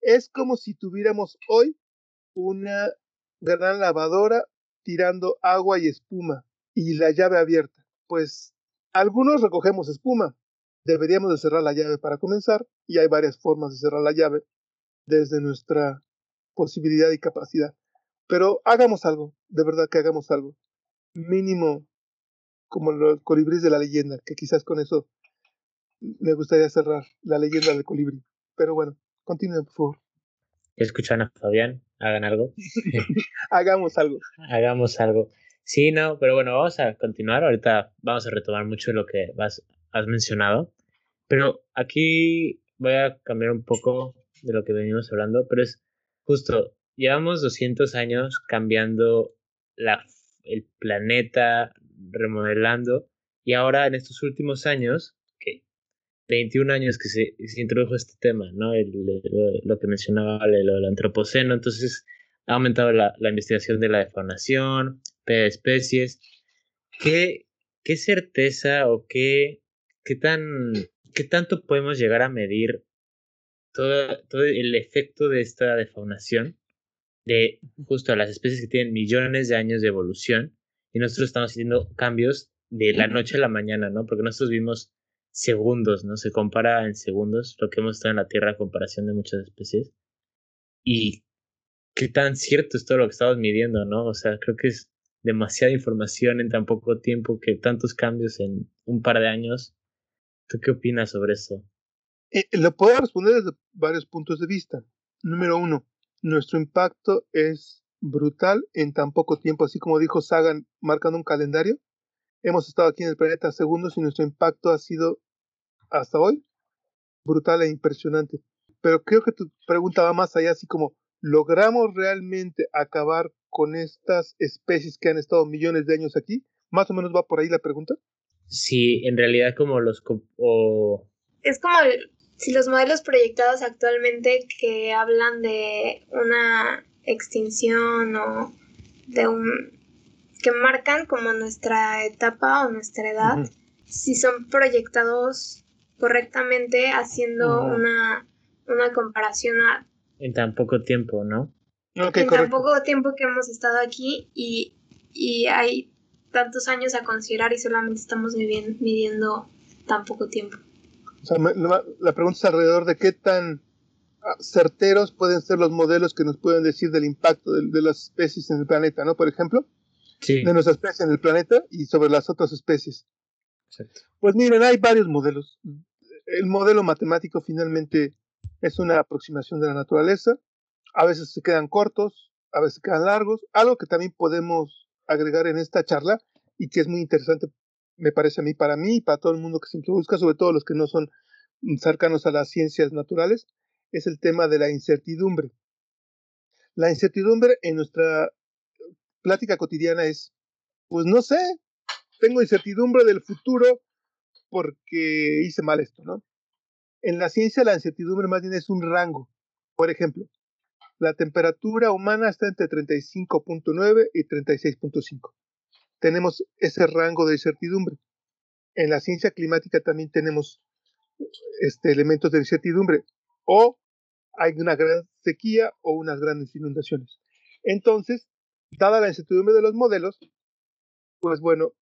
Es como si tuviéramos hoy una gran lavadora tirando agua y espuma y la llave abierta. Pues algunos recogemos espuma. Deberíamos de cerrar la llave para comenzar y hay varias formas de cerrar la llave desde nuestra posibilidad y capacidad. Pero hagamos algo, de verdad que hagamos algo mínimo como los colibríes de la leyenda, que quizás con eso me gustaría cerrar la leyenda del colibrí. Pero bueno, continúen, por favor. Escuchan a Fabián, hagan algo. Hagamos algo. Hagamos algo. Sí, no, pero bueno, vamos a continuar. Ahorita vamos a retomar mucho lo que vas, has mencionado. Pero aquí voy a cambiar un poco de lo que venimos hablando, pero es justo, llevamos 200 años cambiando la el planeta remodelando. Y ahora en estos últimos años, que 21 años que se, introdujo este tema, ¿no? lo, que mencionaba lo del antropoceno, entonces ha aumentado la, investigación de la defaunación, de especies. ¿Qué, qué certeza o qué, qué, tan, qué tanto podemos llegar a medir todo, todo el efecto de esta defaunación de justo las especies que tienen millones de años de evolución y nosotros estamos haciendo cambios de la noche a la mañana, ¿no? Porque nosotros vimos segundos, ¿no? Se compara en segundos lo que hemos estado en la Tierra a comparación de muchas especies. Y qué tan cierto es todo lo que estamos midiendo, ¿no? O sea, creo que es demasiada información en tan poco tiempo que tantos cambios en un par de años. ¿Tú qué opinas sobre eso? Eh, lo puedo responder desde varios puntos de vista. Número uno, nuestro impacto es brutal en tan poco tiempo, así como dijo Sagan marcando un calendario. Hemos estado aquí en el planeta segundos y nuestro impacto ha sido hasta hoy brutal e impresionante. Pero creo que tu pregunta va más allá, así como, ¿logramos realmente acabar con estas especies que han estado millones de años aquí? Más o menos va por ahí la pregunta. Sí, en realidad como los... O... Es como si los modelos proyectados actualmente que hablan de una extinción o de un que marcan como nuestra etapa o nuestra edad, si son proyectados correctamente haciendo una, una comparación a... En tan poco tiempo, ¿no? en tan poco tiempo que hemos estado aquí y, y hay tantos años a considerar y solamente estamos midiendo, midiendo tan poco tiempo. O sea, la pregunta es alrededor de qué tan ah, certeros pueden ser los modelos que nos pueden decir del impacto de, las especies en el planeta, ¿no? Por ejemplo, de nuestra especie en el planeta y sobre las otras especies. Pues miren, hay varios modelos. El modelo matemático finalmente es una aproximación de la naturaleza. A veces se quedan cortos, a veces se quedan largos. Algo que también podemos agregar en esta charla y que es muy interesante me parece a mí, para mí y para todo el mundo que se introduzca, sobre todo los que no son cercanos a las ciencias naturales, es el tema de la incertidumbre. La incertidumbre en nuestra plática cotidiana es, pues no sé, tengo incertidumbre del futuro porque hice mal esto, ¿no? En la ciencia la incertidumbre más bien es un rango. Por ejemplo, la temperatura humana está entre 35.9 y 36.5 tenemos ese rango de incertidumbre. En la ciencia climática también tenemos este, elementos de incertidumbre. O hay una gran sequía o unas grandes inundaciones. Entonces, dada la incertidumbre de los modelos, pues bueno,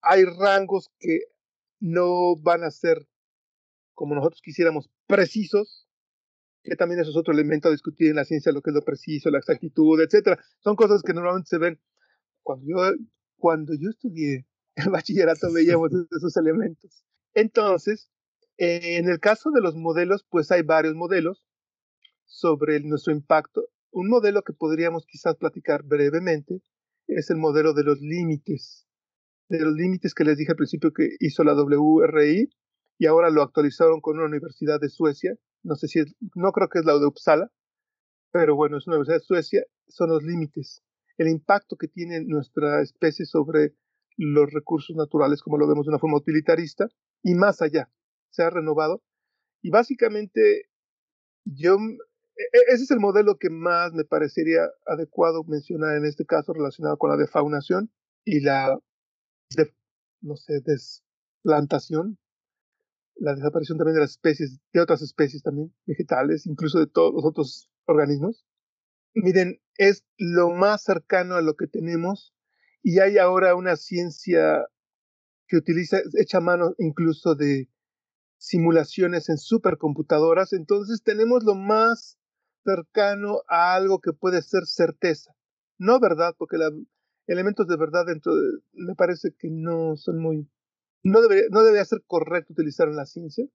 hay rangos que no van a ser como nosotros quisiéramos precisos, que también eso es otro elemento a discutir en la ciencia, lo que es lo preciso, la exactitud, etcétera. Son cosas que normalmente se ven cuando yo, cuando yo estudié el bachillerato veíamos esos elementos. Entonces, en el caso de los modelos, pues hay varios modelos sobre nuestro impacto. Un modelo que podríamos quizás platicar brevemente es el modelo de los límites, de los límites que les dije al principio que hizo la WRI y ahora lo actualizaron con una universidad de Suecia. No sé si es, no creo que es la de Uppsala, pero bueno, es una universidad de Suecia. Son los límites, el impacto que tiene nuestra especie sobre los recursos naturales, como lo vemos de una forma utilitarista, y más allá. Se ha renovado. Y básicamente, yo, e, e, ese es el modelo que más me parecería adecuado mencionar en este caso relacionado con la defaunación y la, no sé, desplantación, la desaparición también de las especies, de otras especies también, vegetales, incluso de todos los otros organismos. Miren, es lo más cercano a lo que tenemos y hay ahora una ciencia que utiliza, echa mano incluso de simulaciones en supercomputadoras, entonces tenemos lo más cercano a algo que puede ser certeza. No verdad, porque los elementos de verdad dentro de, me parece que no son muy no debería, no debería ser correcto utilizar en la ciencia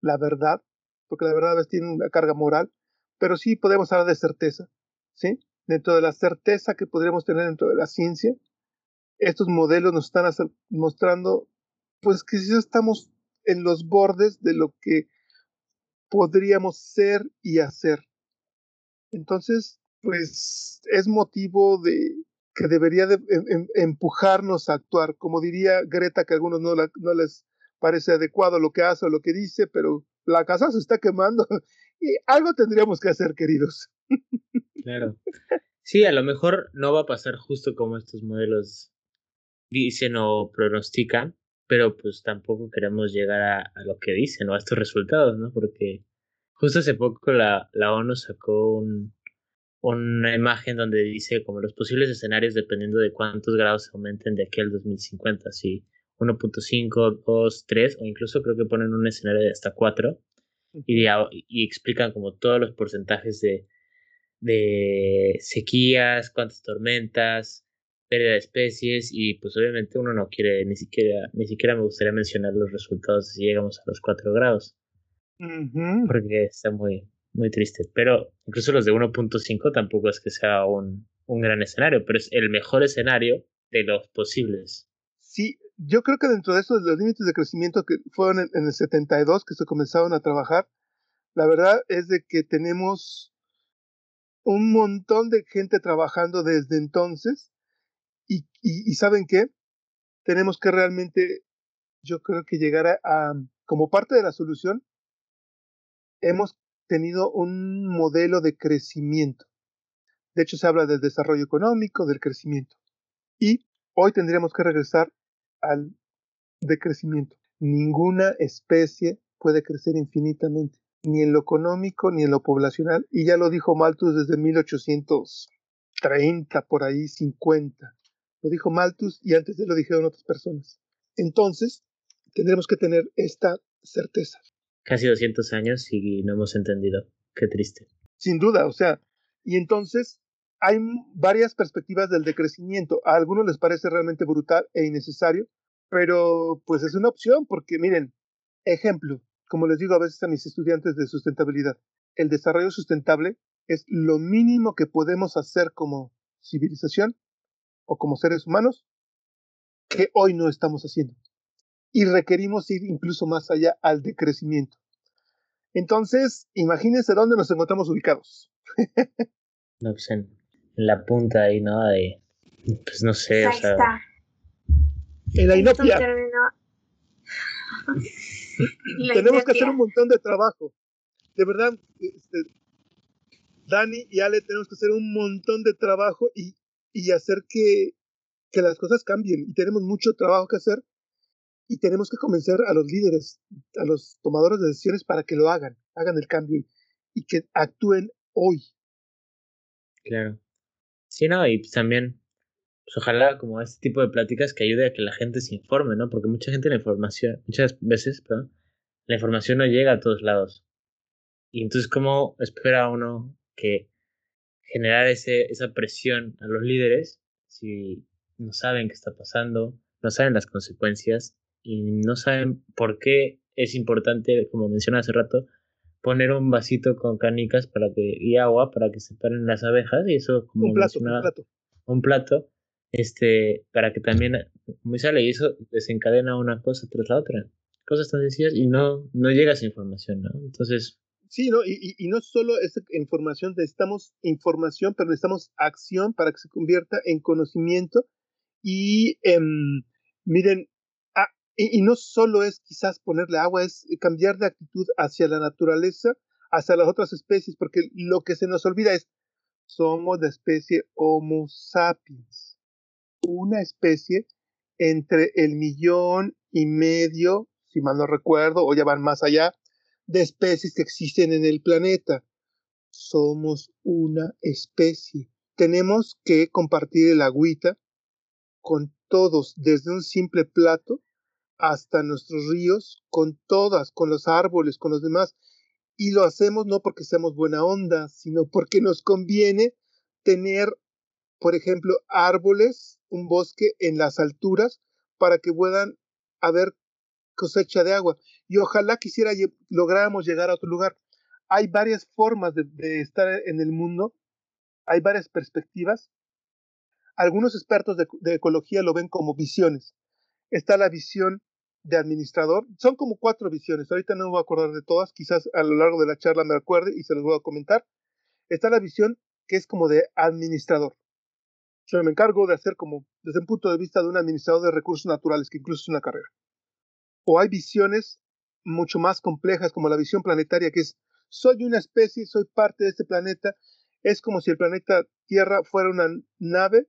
la verdad, porque la verdad a veces tiene una carga moral, pero sí podemos hablar de certeza, ¿sí? Dentro de la certeza que podríamos tener dentro de la ciencia, estos modelos nos están mostrando, pues que sí estamos en los bordes de lo que podríamos ser y hacer. Entonces, pues es motivo de, que debería de em, em, empujarnos a actuar. Como diría Greta, que a algunos no, no les parece adecuado lo que hace o lo que dice, pero la casa se está quemando y algo tendríamos que hacer, queridos. Claro. Sí, a lo mejor no va a pasar justo como estos modelos dicen o pronostican, pero pues tampoco queremos llegar a, a lo que dicen o a estos resultados, ¿no? Porque justo hace poco la, la ONU sacó un, una imagen donde dice como los posibles escenarios dependiendo de cuántos grados se aumenten de aquí al 2050, si 1.5, 2, 3 o incluso creo que ponen un escenario de hasta 4 y, y explican como todos los porcentajes de, de sequías, cuántas tormentas, pérdida de especies y pues obviamente uno no quiere ni siquiera, ni siquiera me gustaría mencionar los resultados si llegamos a los 4 grados. Porque está muy, muy triste. Pero incluso los de 1.5 tampoco es que sea un, un gran escenario, pero es el mejor escenario de los posibles. Sí, yo creo que dentro de esos los límites de crecimiento que fueron en, en, el 72 que se comenzaron a trabajar, la verdad es de que tenemos un montón de gente trabajando desde entonces y, y, y saben qué, tenemos que realmente, yo creo que llegar a, a, como parte de la solución, hemos tenido un modelo de crecimiento. De hecho, se habla del desarrollo económico, del crecimiento. Y hoy tendríamos que regresar al decrecimiento. Ninguna especie puede crecer infinitamente, ni en lo económico ni en lo poblacional. Y ya lo dijo Malthus desde 1830, por ahí 50. Lo dijo Malthus y antes de lo dijeron otras personas. Entonces, tendremos que tener esta certeza casi 200 años y no hemos entendido. Qué triste. Sin duda, o sea, y entonces hay varias perspectivas del decrecimiento. A algunos les parece realmente brutal e innecesario, pero pues es una opción porque miren, ejemplo, como les digo a veces a mis estudiantes de sustentabilidad, el desarrollo sustentable es lo mínimo que podemos hacer como civilización o como seres humanos que hoy no estamos haciendo y requerimos ir incluso más allá al decrecimiento. Entonces, imagínense dónde nos encontramos ubicados. no, pues en, la punta ahí, ¿no? De, pues no sé, Ahí o sea... Está. En la inopia. Tenemos que hacer un montón de trabajo. De verdad, este, Dani y Ale tenemos que hacer un montón de trabajo y, y hacer que, que las cosas cambien. Y tenemos mucho trabajo que hacer y tenemos que convencer a los líderes, a los tomadores de decisiones para que lo hagan, hagan el cambio y, que actúen hoy, Claro. Sí, no, y también, pues ojalá como este tipo de pláticas que ayude a que la gente se informe, ¿no? Porque mucha gente la información, muchas veces, perdón, la información no llega a todos lados. Y entonces, ¿cómo espera uno que generar ese, esa presión a los líderes si no saben qué está pasando, no saben las consecuencias y no saben por qué es importante, como mencioné hace rato, poner un vasito con canicas para que, y agua para que se paren las abejas y eso como un plato, un plato. Un plato, este, para que también, muy sale, y eso desencadena una cosa tras la otra. Cosas tan sencillas y no, no llega esa información, ¿no? Entonces, Sí, ¿no? Y, y, no solo esa información, necesitamos información, pero necesitamos acción para que se convierta en conocimiento. Y em, miren, y, no solo es quizás ponerle agua, es cambiar de actitud hacia la naturaleza, hacia las otras especies, porque lo que se nos olvida es, somos la especie Homo sapiens, una especie entre el millón y medio, si mal no recuerdo, o ya van más allá, de especies que existen en el planeta. Somos una especie. Tenemos que compartir el agüita con todos, desde un simple plato hasta nuestros ríos, con todas, con los árboles, con los demás. Y lo hacemos no porque seamos buena onda, sino porque nos conviene tener, por ejemplo, árboles, un bosque en las alturas para que puedan haber cosecha de agua y ojalá quisiera lográramos llegar a otro lugar. Hay varias formas de, estar en el mundo, hay varias perspectivas. Algunos expertos de, ecología lo ven como visiones. Está la visión de administrador. Son como cuatro visiones. Ahorita no me voy a acordar de todas. Quizás a lo largo de la charla me acuerde y se los voy a comentar. Está la visión que es como de administrador. Yo me encargo de hacer como desde un punto de vista de un administrador de recursos naturales, que incluso es una carrera. O hay visiones mucho más complejas como la visión planetaria, que es, soy una especie, soy parte de este planeta, es como si el planeta Tierra fuera una nave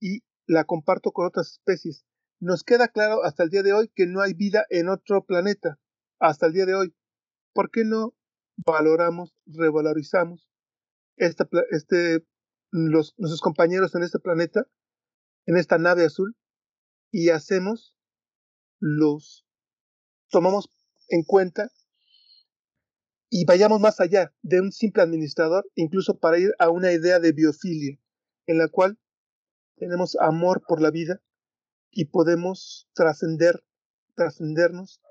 y la comparto con otras especies. Nos queda claro hasta el día de hoy que no hay vida en otro planeta, hasta el día de hoy. ¿Por qué no valoramos, revalorizamos este, nuestros compañeros en este planeta, en esta nave azul, y hacemos los tomamos en cuenta y vayamos más allá de un simple administrador, incluso para ir a una idea de biofilia, en la cual tenemos amor por la vida y podemos trascender, trascendernos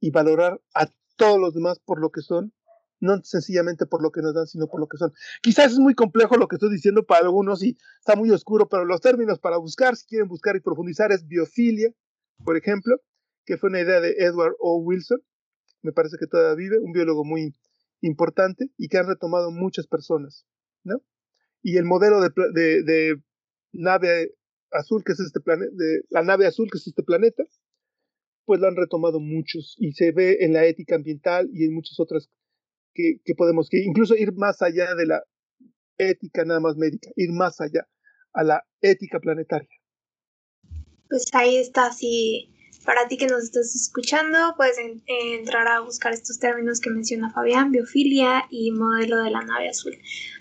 y valorar a todos los demás por lo que son, no sencillamente por lo que nos dan, sino por lo que son. Quizás es muy complejo lo que estoy diciendo para algunos y está muy oscuro, pero los términos para buscar, si quieren buscar y profundizar, es biofilia, por ejemplo, que fue una idea de Edward O. Wilson, me parece que todavía vive, un biólogo muy importante y que han retomado muchas personas, ¿no? Y el modelo de, nave azul, que es este planeta, la nave azul, que es este planeta, pues lo han retomado muchos y se ve en la ética ambiental y en muchas otras que, que podemos, que incluso ir más allá de la ética nada más médica, ir más allá a la ética planetaria. Pues ahí está, sí, para ti que nos estás escuchando, puedes entrar a buscar estos términos que menciona Fabián, biofilia y modelo de la nave azul.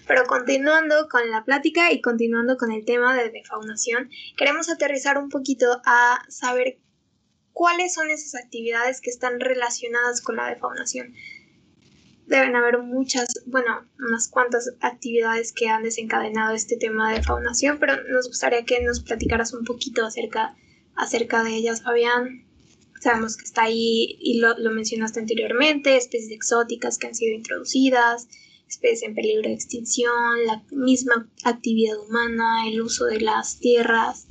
Pero continuando con la plática y continuando con el tema de defaunación, queremos aterrizar un poquito a saber cuáles son esas actividades que están relacionadas con la defaunación. Deben haber muchas, bueno, unas cuantas actividades que han desencadenado este tema de defaunación, pero nos gustaría que nos platicaras un poquito acerca de acerca de ellas, Fabián. Sabemos que está ahí, y lo, mencionaste anteriormente, especies exóticas que han sido introducidas, especies en peligro de extinción, la misma actividad humana, el uso de las tierras.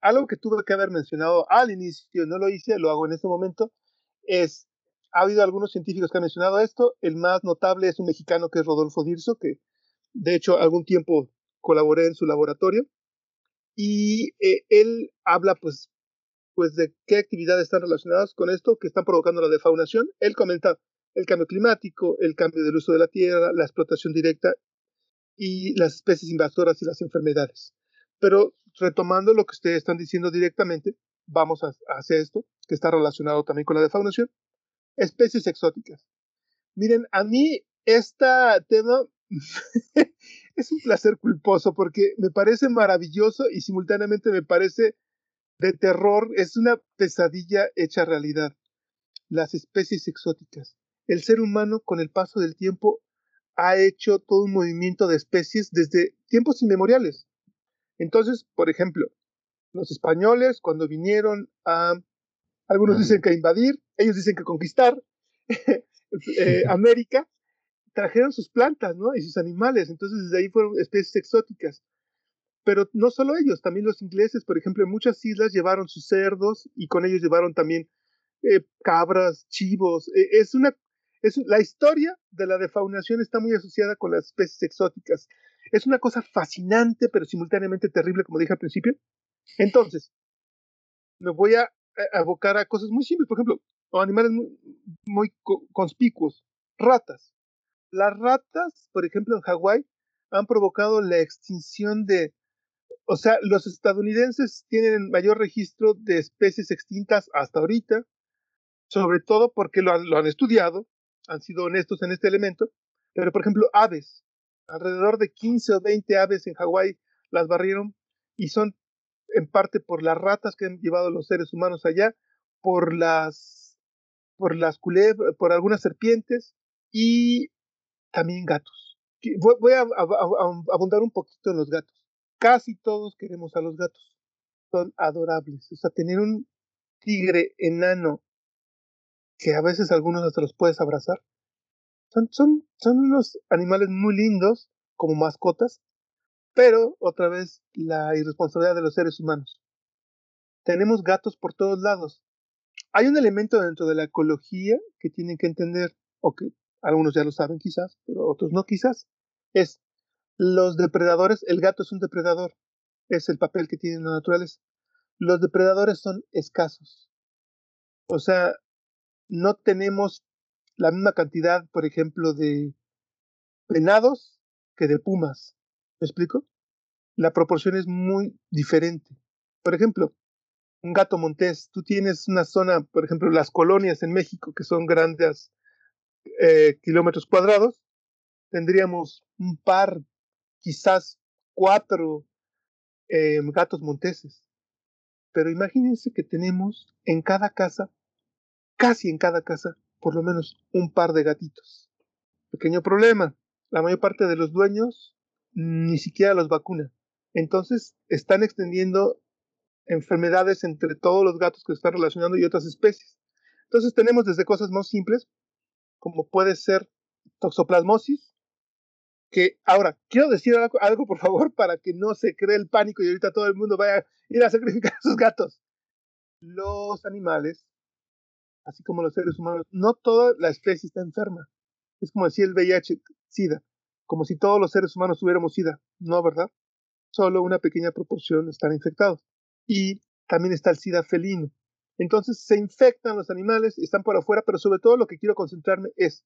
Algo que tuve que haber mencionado al inicio, no lo hice, lo hago en este momento, es, ha habido algunos científicos que han mencionado esto, el más notable es un mexicano que es Rodolfo Dirso, que de hecho algún tiempo colaboré en su laboratorio, y eh, él habla pues, pues de qué actividades están relacionadas con esto que están provocando la defaunación. Él comenta el cambio climático, el cambio del uso de la tierra, la explotación directa y las especies invasoras y las enfermedades. Pero retomando lo que ustedes están diciendo directamente, vamos a, hacer esto, que está relacionado también con la defaunación. Especies exóticas. Miren, a mí este tema es un placer culposo porque me parece maravilloso y simultáneamente me parece de terror. Es una pesadilla hecha realidad. Las especies exóticas. El ser humano con el paso del tiempo ha hecho todo un movimiento de especies desde tiempos inmemoriales. Entonces, por ejemplo, los españoles cuando vinieron a, algunos dicen que a invadir, ellos dicen que conquistar eh, América, trajeron sus plantas, ¿no? Y sus animales, entonces desde ahí fueron especies exóticas. Pero no solo ellos, también los ingleses, por ejemplo, en muchas islas llevaron sus cerdos y con ellos llevaron también eh, cabras, chivos. Eh, es una, es, la historia de la defaunación está muy asociada con las especies exóticas. Es una cosa fascinante, pero simultáneamente terrible, como dije al principio. Entonces, me voy a, abocar a cosas muy simples, por ejemplo, animales muy, muy conspicuos, ratas. Las ratas, por ejemplo, en Hawái, han provocado la extinción de, o sea, los estadounidenses tienen el mayor registro de especies extintas hasta ahorita, sobre todo porque lo han, lo han estudiado, han sido honestos en este elemento, pero por ejemplo, aves, alrededor de 15 o 20 aves en Hawái las barrieron y son en parte por las ratas que han llevado los seres humanos allá, por las por las culebras, por algunas serpientes y también gatos. Voy, a, abundar un poquito en los gatos. Casi todos queremos a los gatos. Son adorables. O sea, tener un tigre enano que a veces algunos hasta los puedes abrazar. Son, son, son unos animales muy lindos como mascotas, pero otra vez la irresponsabilidad de los seres humanos. Tenemos gatos por todos lados. Hay un elemento dentro de la ecología que tienen que entender, o que algunos ya lo saben quizás, pero otros no quizás, es los depredadores, el gato es un depredador, es el papel que tiene en la naturaleza. Los depredadores son escasos. O sea, no tenemos la misma cantidad, por ejemplo, de venados que de pumas. ¿Me explico? La proporción es muy diferente. Por ejemplo, un gato montés, tú tienes una zona, por ejemplo, las colonias en México, que son grandes eh, kilómetros cuadrados, tendríamos un par, quizás cuatro eh, gatos monteses. Pero imagínense que tenemos en cada casa, casi en cada casa, por lo menos un par de gatitos. Pequeño problema, la mayor parte de los dueños ni siquiera los vacuna. Entonces están extendiendo enfermedades entre todos los gatos que están relacionando y otras especies. Entonces tenemos desde cosas más simples como puede ser toxoplasmosis, que ahora quiero decir algo, por favor para que no se cree el pánico y ahorita todo el mundo vaya a ir a sacrificar a sus gatos. Los animales, así como los seres humanos, no toda la especie está enferma. Es como decir el VIH, SIDA, como si todos los seres humanos tuviéramos SIDA. No, ¿verdad? Solo una pequeña proporción están infectados. Y también está el SIDA felino, entonces se infectan los animales, están por afuera, pero sobre todo lo que quiero concentrarme es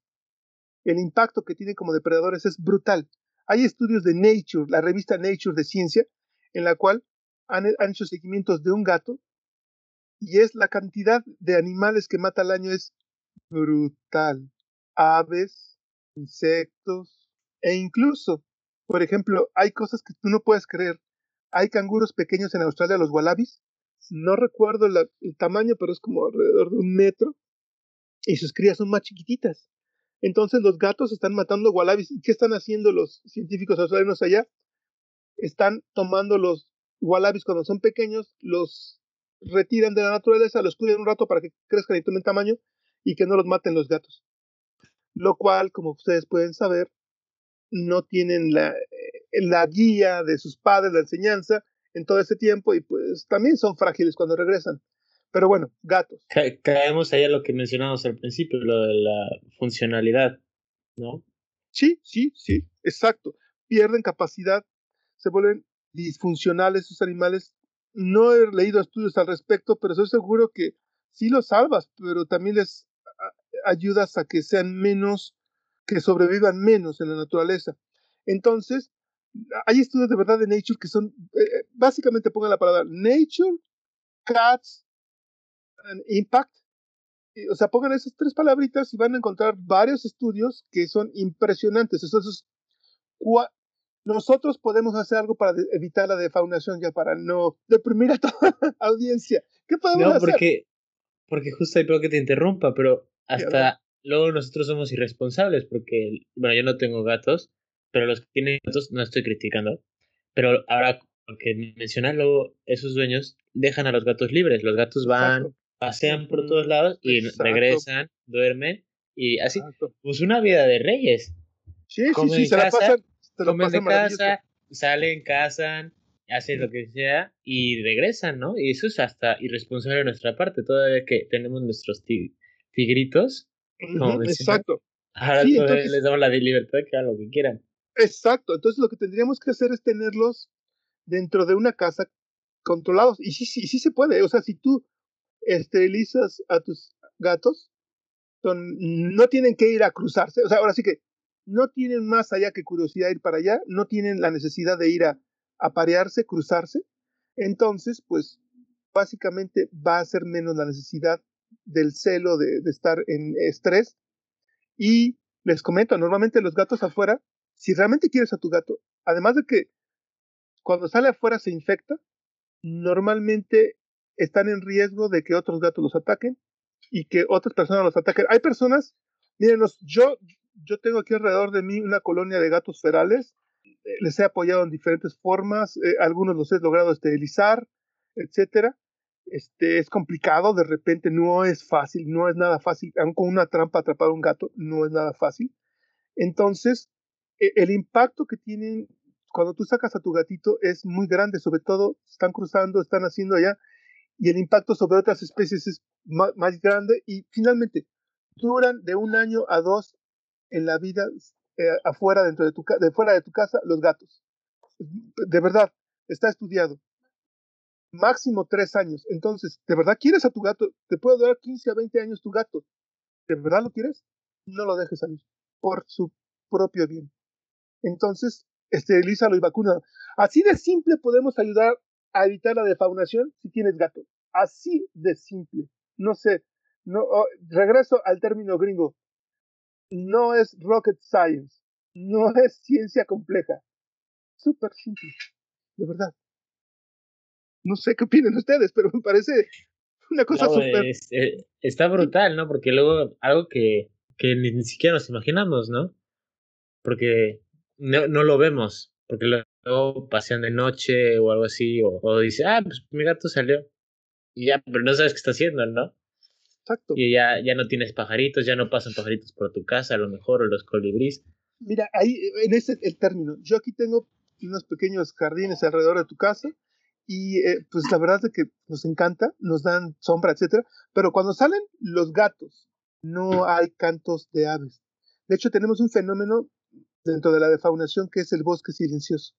el impacto que tienen como depredadores es brutal. Hay estudios de Nature, la revista Nature de ciencia, en la cual han, hecho seguimientos de un gato y es la cantidad de animales que mata al año es brutal. Aves, insectos e incluso, por ejemplo, hay cosas que tú no puedes creer. Hay canguros pequeños en Australia, los wallabies, no recuerdo el tamaño, pero es como alrededor de un metro, y sus crías son más chiquititas. Entonces los gatos están matando wallabies. ¿Y qué están haciendo los científicos australianos allá? Están tomando los wallabies cuando son pequeños, los retiran de la naturaleza, los cuidan un rato para que crezcan y tomen tamaño y que no los maten los gatos. Lo cual, como ustedes pueden saber, no tienen la, eh, la guía de sus padres, la enseñanza, en todo ese tiempo y pues también son frágiles cuando regresan. Pero bueno, gatos. caemos ahí a lo que mencionamos al principio, lo de la funcionalidad, ¿no? Sí, sí, sí, exacto. Pierden capacidad, se vuelven disfuncionales esos animales. No he leído estudios al respecto, pero estoy seguro que sí los salvas, pero también les ayudas a que sean menos, que sobrevivan menos en la naturaleza. Entonces, hay estudios de verdad de Nature que son, eh, eh, básicamente pongan la palabra Nature, Cats, and Impact. o sea, pongan esas tres palabritas y van a encontrar varios estudios que son impresionantes. Esos, nosotros podemos hacer algo para evitar la defaunación ya para no deprimir a toda la audiencia. ¿Qué podemos no, porque, porque justo hay que te interrumpa, pero hasta luego nosotros somos irresponsables porque, bueno, yo no tengo gatos, pero los que tienen gatos no estoy criticando. Pero ahora, porque mencionan luego, esos dueños dejan a los gatos libres. Los gatos van, pasean por todos lados y regresan, duermen y así. Pues una vida de reyes. Sí, sí, sí, se la pasan. Se comen de casa, salen, cazan, hacen lo que sea y regresan, ¿no? Y eso es hasta irresponsable de nuestra parte, todavía que tenemos nuestros tigritos. exacto. Ahora les damos la libertad que hagan lo que quieran. Exacto, entonces lo que tendríamos que hacer es tenerlos dentro de una casa controlados. Y sí, sí, sí se puede. O sea, si tú esterilizas a tus gatos, no tienen que ir a cruzarse. O sea, ahora sí que no tienen más allá que curiosidad ir para allá, no tienen la necesidad de ir a, a parearse, cruzarse. Entonces, pues básicamente va a ser menos la necesidad del celo de, de estar en estrés. Y les comento, normalmente los gatos afuera si realmente quieres a tu gato, además de que cuando sale afuera se infecta, normalmente están en riesgo de que otros gatos los ataquen y que otras personas los ataquen. Hay personas, mírenos, yo, yo tengo aquí alrededor de mí una colonia de gatos ferales, eh, les he apoyado en diferentes formas, eh, algunos los he logrado esterilizar, etcétera. Este, es complicado, de repente no es fácil, no es nada fácil, aun con una trampa atrapar a un gato, no es nada fácil. Entonces, el impacto que tienen cuando tú sacas a tu gatito es muy grande, sobre todo están cruzando, están haciendo allá, y el impacto sobre otras especies es más, grande y finalmente duran de un año a dos en la vida eh, afuera, dentro de tu, de fuera de tu casa, los gatos. De verdad, está estudiado. Máximo tres años. Entonces, ¿de verdad quieres a tu gato? Te puede durar 15 a 20 años tu gato. ¿De verdad lo quieres? No lo dejes salir. Por su propio bien entonces esterilízalo y vacuna. Así de simple podemos ayudar a evitar la defaunación si tienes gato. Así de simple. No sé, no, oh, regreso al término gringo. No es rocket science, no es ciencia compleja. Súper simple, de verdad. No sé qué opinan ustedes, pero me parece una cosa súper... Eh, está brutal, ¿no? Porque luego algo que, que ni siquiera nos imaginamos, ¿no? Porque no, no lo vemos, porque luego pasean de noche o algo así, o, dice, ah, pues mi gato salió. Y ya, pero no sabes qué está haciendo, ¿no? Exacto. Y ya, ya no tienes pajaritos, ya no pasan pajaritos por tu casa, a lo mejor, o los colibrís. Mira, ahí, en ese el término, yo aquí tengo unos pequeños jardines alrededor de tu casa, y eh, pues la verdad es que nos encanta, nos dan sombra, etcétera, pero cuando salen los gatos, no hay cantos de aves. De hecho, tenemos un fenómeno dentro de la defaunación que es el bosque silencioso.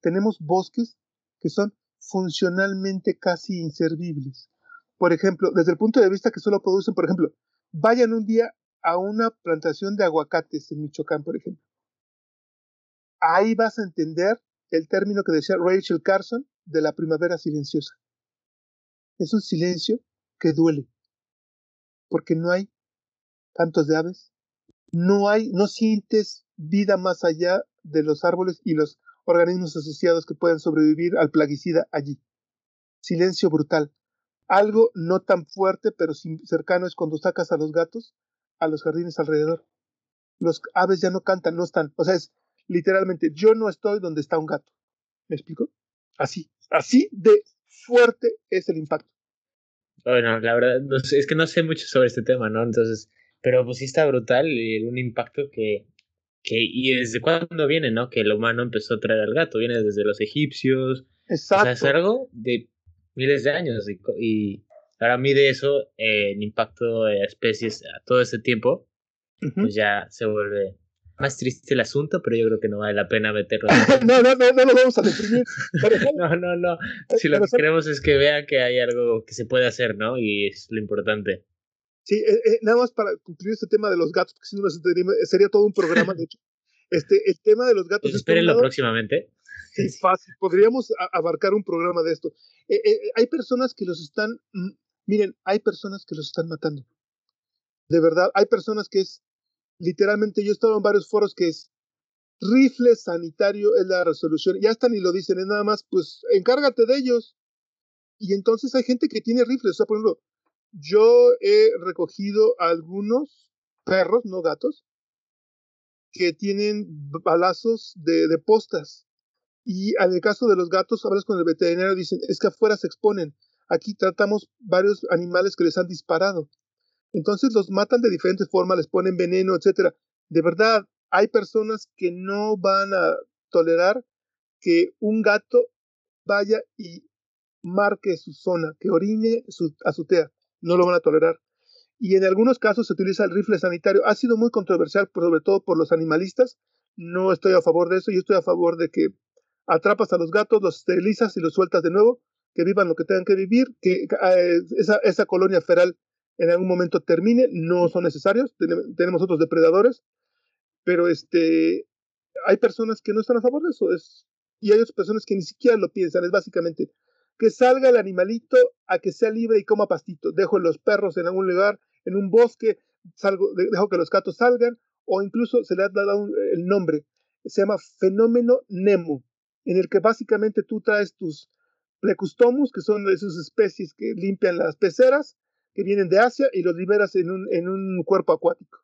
Tenemos bosques que son funcionalmente casi inservibles. Por ejemplo, desde el punto de vista que solo producen, por ejemplo, vayan un día a una plantación de aguacates en Michoacán, por ejemplo. Ahí vas a entender el término que decía Rachel Carson de la primavera silenciosa. Es un silencio que duele, porque no hay cantos de aves, no hay, no sientes vida más allá de los árboles y los organismos asociados que pueden sobrevivir al plaguicida allí. Silencio brutal. Algo no tan fuerte, pero cercano es cuando sacas a los gatos a los jardines alrededor. Los aves ya no cantan, no están. O sea, es literalmente, yo no estoy donde está un gato. ¿Me explico? Así, así de fuerte es el impacto. Bueno, la verdad, es que no sé mucho sobre este tema, ¿no? Entonces, pero pues está brutal y un impacto que que, y desde cuándo viene, ¿no? Que el humano empezó a traer al gato, viene desde los egipcios. Exacto. O sea, es algo de miles de años y, y ahora mide eso eh, el impacto de especies a todo ese tiempo, pues ya se vuelve más triste el asunto, pero yo creo que no vale la pena meterlo. no, no, no, no lo vamos a deprimir. no, no, no. Si lo que queremos es que vean que hay algo que se puede hacer, ¿no? Y es lo importante. Sí, eh, eh, nada más para concluir este tema de los gatos, porque si no sería todo un programa, de hecho. Este, el tema de los gatos. Pues espérenlo próximamente. Sí, fácil. Podríamos abarcar un programa de esto. Eh, hay personas que los están, mm, miren, hay personas que los están matando. De verdad, hay personas que es, literalmente, yo he estado en varios foros que es, rifle sanitario es la resolución. Ya hasta ni lo dicen, es nada más, pues encárgate de ellos. Y entonces hay gente que tiene rifles. O sea, por ejemplo, yo he recogido algunos perros, no gatos, que tienen balazos de, de postas. Y el caso de los gatos, hablas con el veterinario, dicen, es que afuera se exponen. Aquí tratamos varios animales que les han disparado. Entonces los matan de diferentes formas, les ponen veneno, etcétera. De verdad, hay personas que no van a tolerar que un gato vaya y marque su zona, que orine su azotea. No lo van a tolerar. Y en algunos casos se utiliza el rifle sanitario. Ha sido muy controversial, sobre todo por los animalistas. No estoy a favor de eso. Yo estoy a favor de que atrapas a los gatos, los esterilizas y los sueltas de nuevo, que vivan lo que tengan que vivir, que eh, esa, esa colonia feral en algún momento termine, no son necesarios, tenemos otros depredadores, pero este, hay personas que no están a favor de eso, es, y hay otras personas que ni siquiera lo piensan, es básicamente que salga el animalito a que sea libre y coma pastito, dejo los perros en algún lugar, en un bosque, salgo, dejo que los gatos salgan, o incluso se le ha dado el nombre, se llama fenómeno Nemo, en el que básicamente tú traes tus Plecustomus, que son esas especies que limpian las peceras, que vienen de Asia, y los liberas en un, en un cuerpo acuático.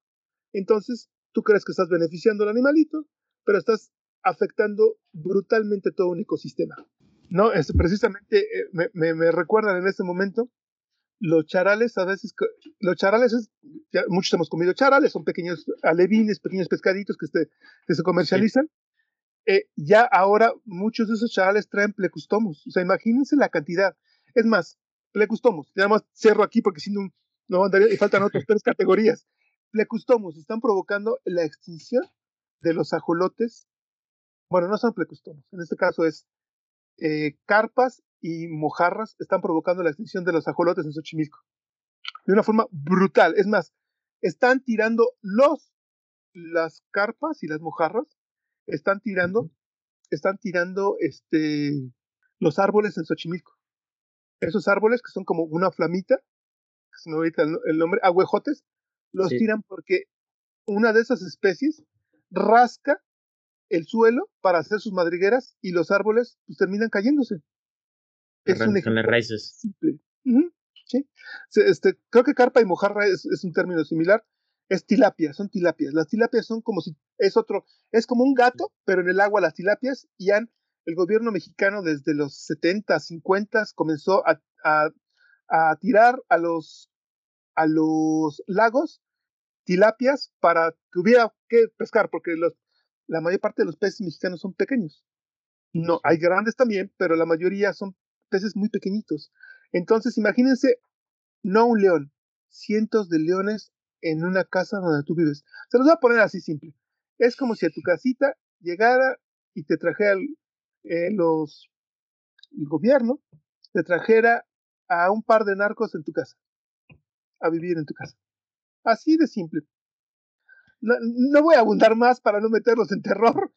Entonces, tú crees que estás beneficiando al animalito, pero estás afectando brutalmente todo un ecosistema. No, es, precisamente eh, me, me, me, recuerdan en este momento los charales, a veces, los charales, es, ya muchos hemos comido charales, son pequeños alevines, pequeños pescaditos que, este, que se comercializan. Eh, ya ahora muchos de esos charales traen plecustomos. O sea, imagínense la cantidad. Es más, plecustomos, ya más cerro aquí porque si no, no andaría, y faltan otras tres categorías. Plecustomos están provocando la extinción de los ajolotes. Bueno, no son plecustomos, en este caso es eh, carpas y mojarras están provocando la extinción de los ajolotes en Xochimilco. De una forma brutal. Es más, están tirando los, las carpas y las mojarras están tirando, están tirando este, los árboles en Xochimilco. Esos árboles que son como una flamita, que se me ahorita el, nombre, agüejotes, los tiran porque una de esas especies rasca el suelo para hacer sus madrigueras y los árboles pues, terminan cayéndose. Es un ejemplo raíces. simple. ¿sí? Este, creo que carpa y mojarra es, es, un término similar es tilapia, son tilapias. Las tilapias son como si es otro, es como un gato, pero en el agua las tilapias y han, el gobierno mexicano desde los 70, 50 comenzó a, a, a tirar a los, a los lagos tilapias para que hubiera que pescar, porque los, la mayor parte de los peces mexicanos son pequeños. No, hay grandes también, pero la mayoría son peces muy pequeñitos. Entonces, imagínense, no un león, cientos de leones en una casa donde tú vives. Se los voy a poner así simple. Es como si a tu casita llegara y te trajera eh, los, el gobierno, te trajera a un par de narcos en tu casa, a vivir en tu casa. Así de simple. No, no voy a abundar más para no meterlos en terror,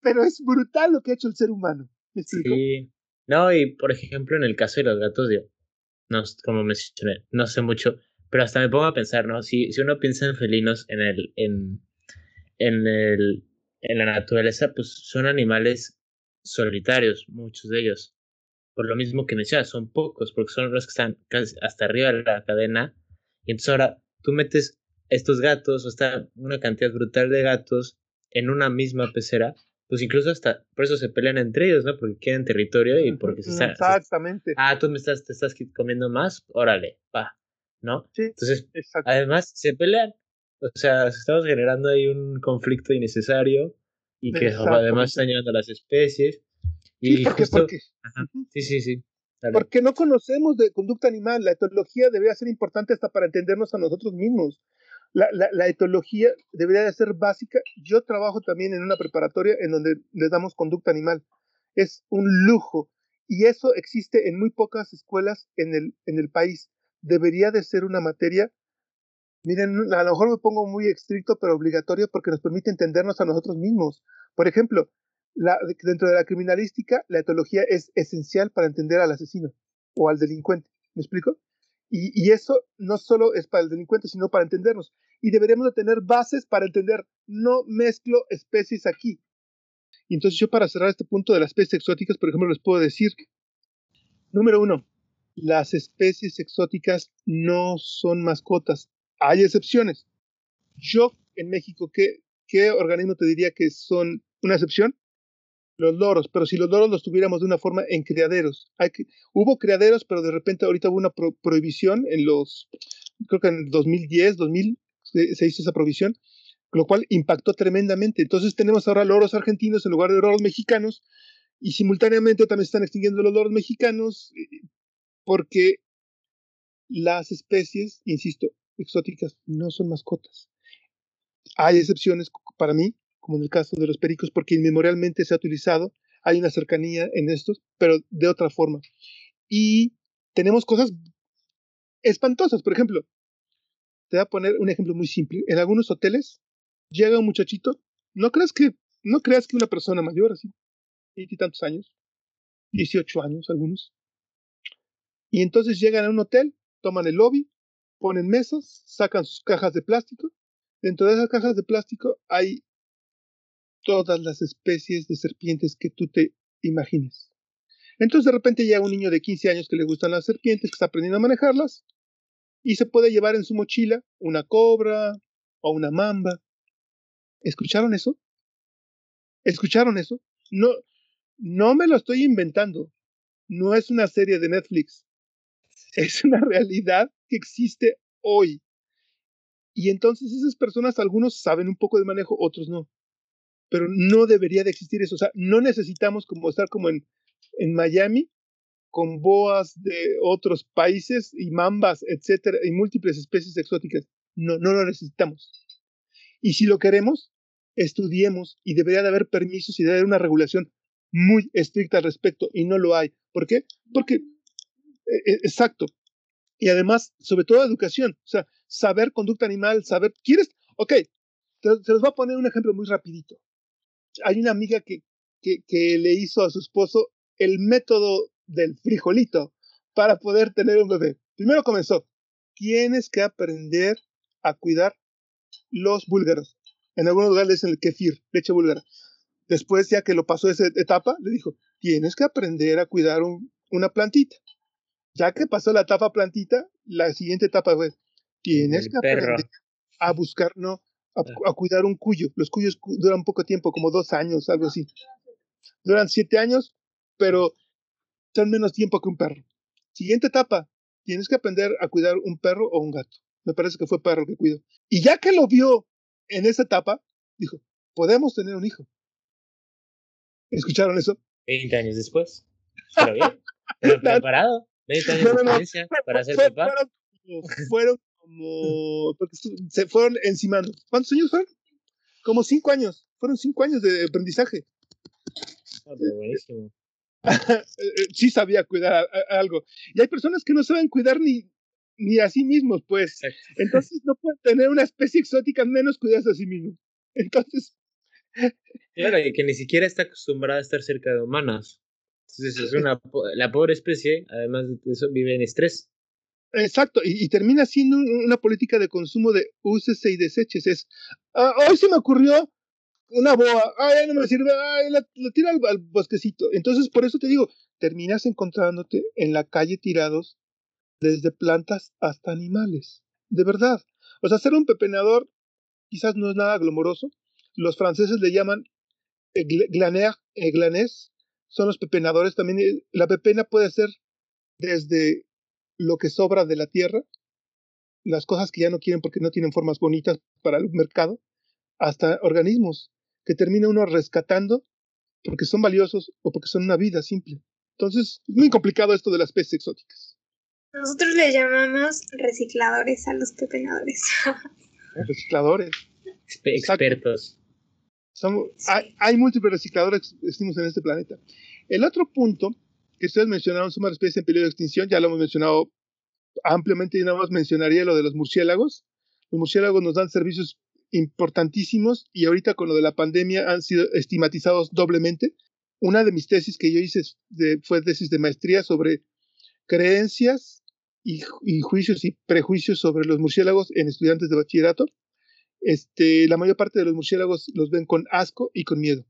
pero es brutal lo que ha hecho el ser humano. Sí. No, y por ejemplo, en el caso de los gatos, yo, no, como mencioné, no sé mucho, pero hasta me pongo a pensar, ¿no? Si, si uno piensa en felinos en el, en, en el, en la naturaleza, pues son animales solitarios, muchos de ellos. Por lo mismo que mencionas, son pocos, porque son los que están casi hasta arriba de la cadena. Y entonces ahora tú metes estos gatos, o está una cantidad brutal de gatos en una misma pecera, pues incluso hasta por eso se pelean entre ellos, ¿no? Porque quieren territorio y porque se están. Exactamente. ah, tú me estás, te estás comiendo más, órale, pa. ¿no? Sí, Entonces, además se pelean. O sea, estamos generando ahí un conflicto innecesario y que además está dañando a las especies. Y sí, porque, porque, sí, sí, sí. Porque no conocemos de conducta animal. La etología debería ser importante hasta para entendernos a nosotros mismos. La, etología debería ser básica. Yo trabajo también en una preparatoria en donde les damos conducta animal. Es un lujo. Y eso existe en muy pocas escuelas en el, país debería de ser una materia, miren, a lo mejor me pongo muy estricto, pero obligatorio porque nos permite entendernos a nosotros mismos. Por ejemplo, dentro de la criminalística, la etología es esencial para entender al asesino o al delincuente. ¿Me explico? Y, eso no solo es para el delincuente, sino para entendernos. Y deberíamos de tener bases para entender, no mezclo especies aquí. Y entonces yo para cerrar este punto de las especies exóticas, por ejemplo, les puedo decir, número uno, las especies exóticas no son mascotas. Hay excepciones. Yo en México, ¿qué, qué organismo te diría que son una excepción? Los loros, pero si los loros los tuviéramos de una forma en criaderos. Hubo criaderos, pero de repente ahorita hubo una prohibición en los, creo que en 2010, 2000 se, se hizo esa prohibición, lo cual impactó tremendamente. Entonces tenemos ahora loros argentinos en lugar de loros mexicanos y simultáneamente también se están extinguiendo los loros mexicanos eh, porque las especies, insisto, exóticas no son mascotas. Hay excepciones para mí, como en el caso de los pericos, porque inmemorialmente se ha utilizado, hay una cercanía en estos, pero de otra forma. Y tenemos cosas espantosas, por ejemplo, te voy a poner un ejemplo muy simple. En algunos hoteles llega un muchachito, no creas que, no creas que una persona mayor, así, y tantos años, 18 años algunos, y entonces llegan a un hotel, toman el lobby, ponen mesas, sacan sus cajas de plástico, dentro de esas cajas de plástico hay todas las especies de serpientes que tú te imagines. Entonces de repente llega un niño de 15 años que le gustan las serpientes, que está aprendiendo a manejarlas, y se puede llevar en su mochila una cobra o una mamba, ¿Escucharon eso? ¿Escucharon eso? No, no me lo estoy inventando. No es una serie de Netflix. Es una realidad que existe hoy. Y entonces esas personas, algunos saben un poco de manejo, otros no. Pero no debería de existir eso. O sea, no necesitamos como estar como en, en Miami con boas de otros países y mambas, etcétera, y múltiples especies exóticas. No, no lo necesitamos. Y si lo queremos, estudiemos y debería de haber permisos y debe haber una regulación muy estricta al respecto y no lo hay. ¿Por qué? Porque, eh, eh, exacto. Y además, sobre todo educación, o sea, saber conducta animal, saber, ¿quieres? Ok, te, les voy a poner un ejemplo muy rapidito. Hay una amiga que, que, que le hizo a su esposo el método del frijolito para poder tener un bebé. Primero comenzó, tienes que aprender a cuidar los búlgaros. En algunos lugares le dicen el kefir, leche búlgara. Después, ya que lo pasó esa etapa, le dijo, tienes que aprender a cuidar una plantita. Ya que pasó la etapa plantita, la siguiente etapa fue, tienes que aprender a buscar, no, a, a, cuidar un cuyo. Los cuyos duran poco tiempo, como dos años, algo así. Duran siete años, pero son menos tiempo que un perro. Siguiente etapa, tienes que aprender a cuidar un perro o un gato. Me parece que fue perro que cuidó. Y ya que lo vio en esa etapa, dijo, podemos tener un hijo. ¿Escucharon eso? 20 años después. Pero bien, pero preparado. 20 años de experiencia para ser papá. Fueron, como, porque se fueron encimando. ¿Cuántos años fueron? Como 5 años. Fueron 5 años de aprendizaje. Ah, pero buenísimo. sí sabía cuidar algo. Y hay personas que no saben cuidar ni, ni a sí mismos, pues. Entonces no pueden tener una especie exótica menos cuidarse a sí mismos. Entonces. Claro, y que ni siquiera está acostumbrada a estar cerca de humanos. Entonces es una, la pobre especie, además de eso, vive en estrés. Exacto, y, y termina siendo una política de consumo de úsese y deseches. Es, ah, hoy se me ocurrió una boa, ay, no me sirve, ay, la, tira al, bosquecito. Entonces, por eso te digo, terminas encontrándote en la calle tirados desde plantas hasta animales. De verdad. O sea, ser un pepenador quizás no es nada glamoroso. Los franceses le llaman glaner, glanés, son los pepenadores. También la pepena puede ser desde lo que sobra de la tierra, las cosas que ya no quieren porque no tienen formas bonitas para el mercado, hasta organismos que termina uno rescatando porque son valiosos o porque son una vida simple. Entonces, es muy complicado esto de las especies exóticas. Nosotros le llamamos recicladores a los pepenadores. recicladores. Expertos. Son, hay, hay, múltiples recicladores en este planeta. El otro punto que ustedes mencionaron son una especie en peligro de extinción, ya lo hemos mencionado ampliamente y nada más mencionaría lo de los murciélagos. Los murciélagos nos dan servicios importantísimos y ahorita con lo de la pandemia han sido estigmatizados doblemente. Una de mis tesis que yo hice de, fue tesis de maestría sobre creencias y, y, juicios y prejuicios sobre los murciélagos en estudiantes de bachillerato. Este, la mayor parte de los murciélagos los ven con asco y con miedo.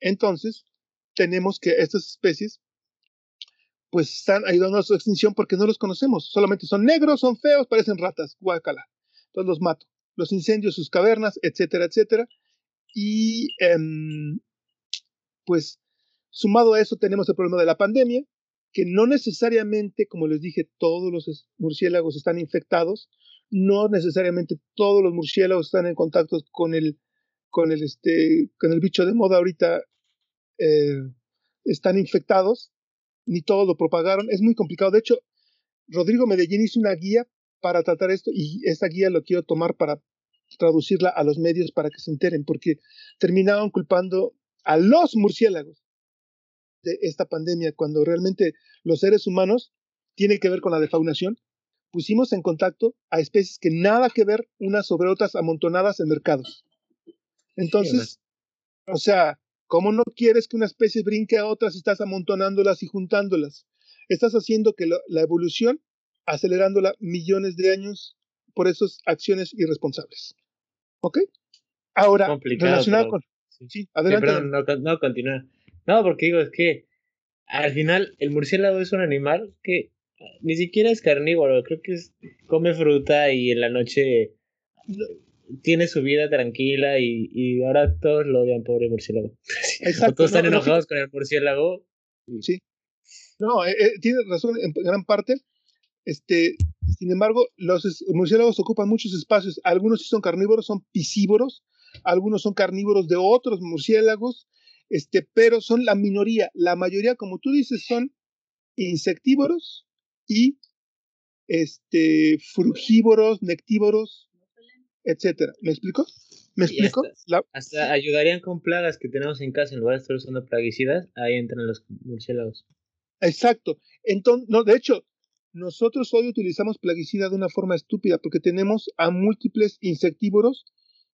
Entonces, tenemos que estas especies pues están ayudando a su extinción porque no los conocemos. Solamente son negros, son feos, parecen ratas, guacala. Entonces los mato. Los incendios, sus cavernas, etcétera, etcétera. Y em, pues sumado a eso tenemos el problema de la pandemia, que no necesariamente, como les dije, todos los murciélagos están infectados, no necesariamente todos los murciélagos están en contacto con el, con el, este, con el bicho de moda ahorita, eh, están infectados, ni todos lo propagaron, es muy complicado. De hecho, Rodrigo Medellín hizo una guía para tratar esto y esta guía lo quiero tomar para traducirla a los medios para que se enteren, porque terminaban culpando a los murciélagos de esta pandemia, cuando realmente los seres humanos tienen que ver con la defaunación, pusimos en contacto a especies que nada que ver unas sobre otras amontonadas en mercados. Entonces, o sea, ¿cómo no quieres que una especie brinque a otras estás amontonándolas y juntándolas? Estás haciendo que la evolución, acelerándola millones de años por esas acciones irresponsables. ¿Ok? Ahora, relacionado con... Sí, adelante. no, no, continúa. No, porque digo, es que al final el murciélago es un animal que ni siquiera es carnívoro, creo que es, come fruta y en la noche tiene su vida tranquila y, y ahora todos lo odian, pobre murciélago. Exacto, todos están enojados con el murciélago. Sí. No, eh, eh, tiene razón en gran parte. Este, sin embargo, los murciélagos ocupan muchos espacios. Algunos sí son carnívoros, son piscívoros. Algunos son carnívoros de otros murciélagos este, pero son la minoría. La mayoría, como tú dices, son insectívoros y este, frugívoros, nectívoros, etcétera. ¿Me explico? ¿Me explico? Hasta, ayudarían con plagas que tenemos en casa en lugar de estar usando plaguicidas, ahí entran los murciélagos. Exacto. Entonces, no, de hecho, nosotros hoy utilizamos plaguicida de una forma estúpida porque tenemos a múltiples insectívoros,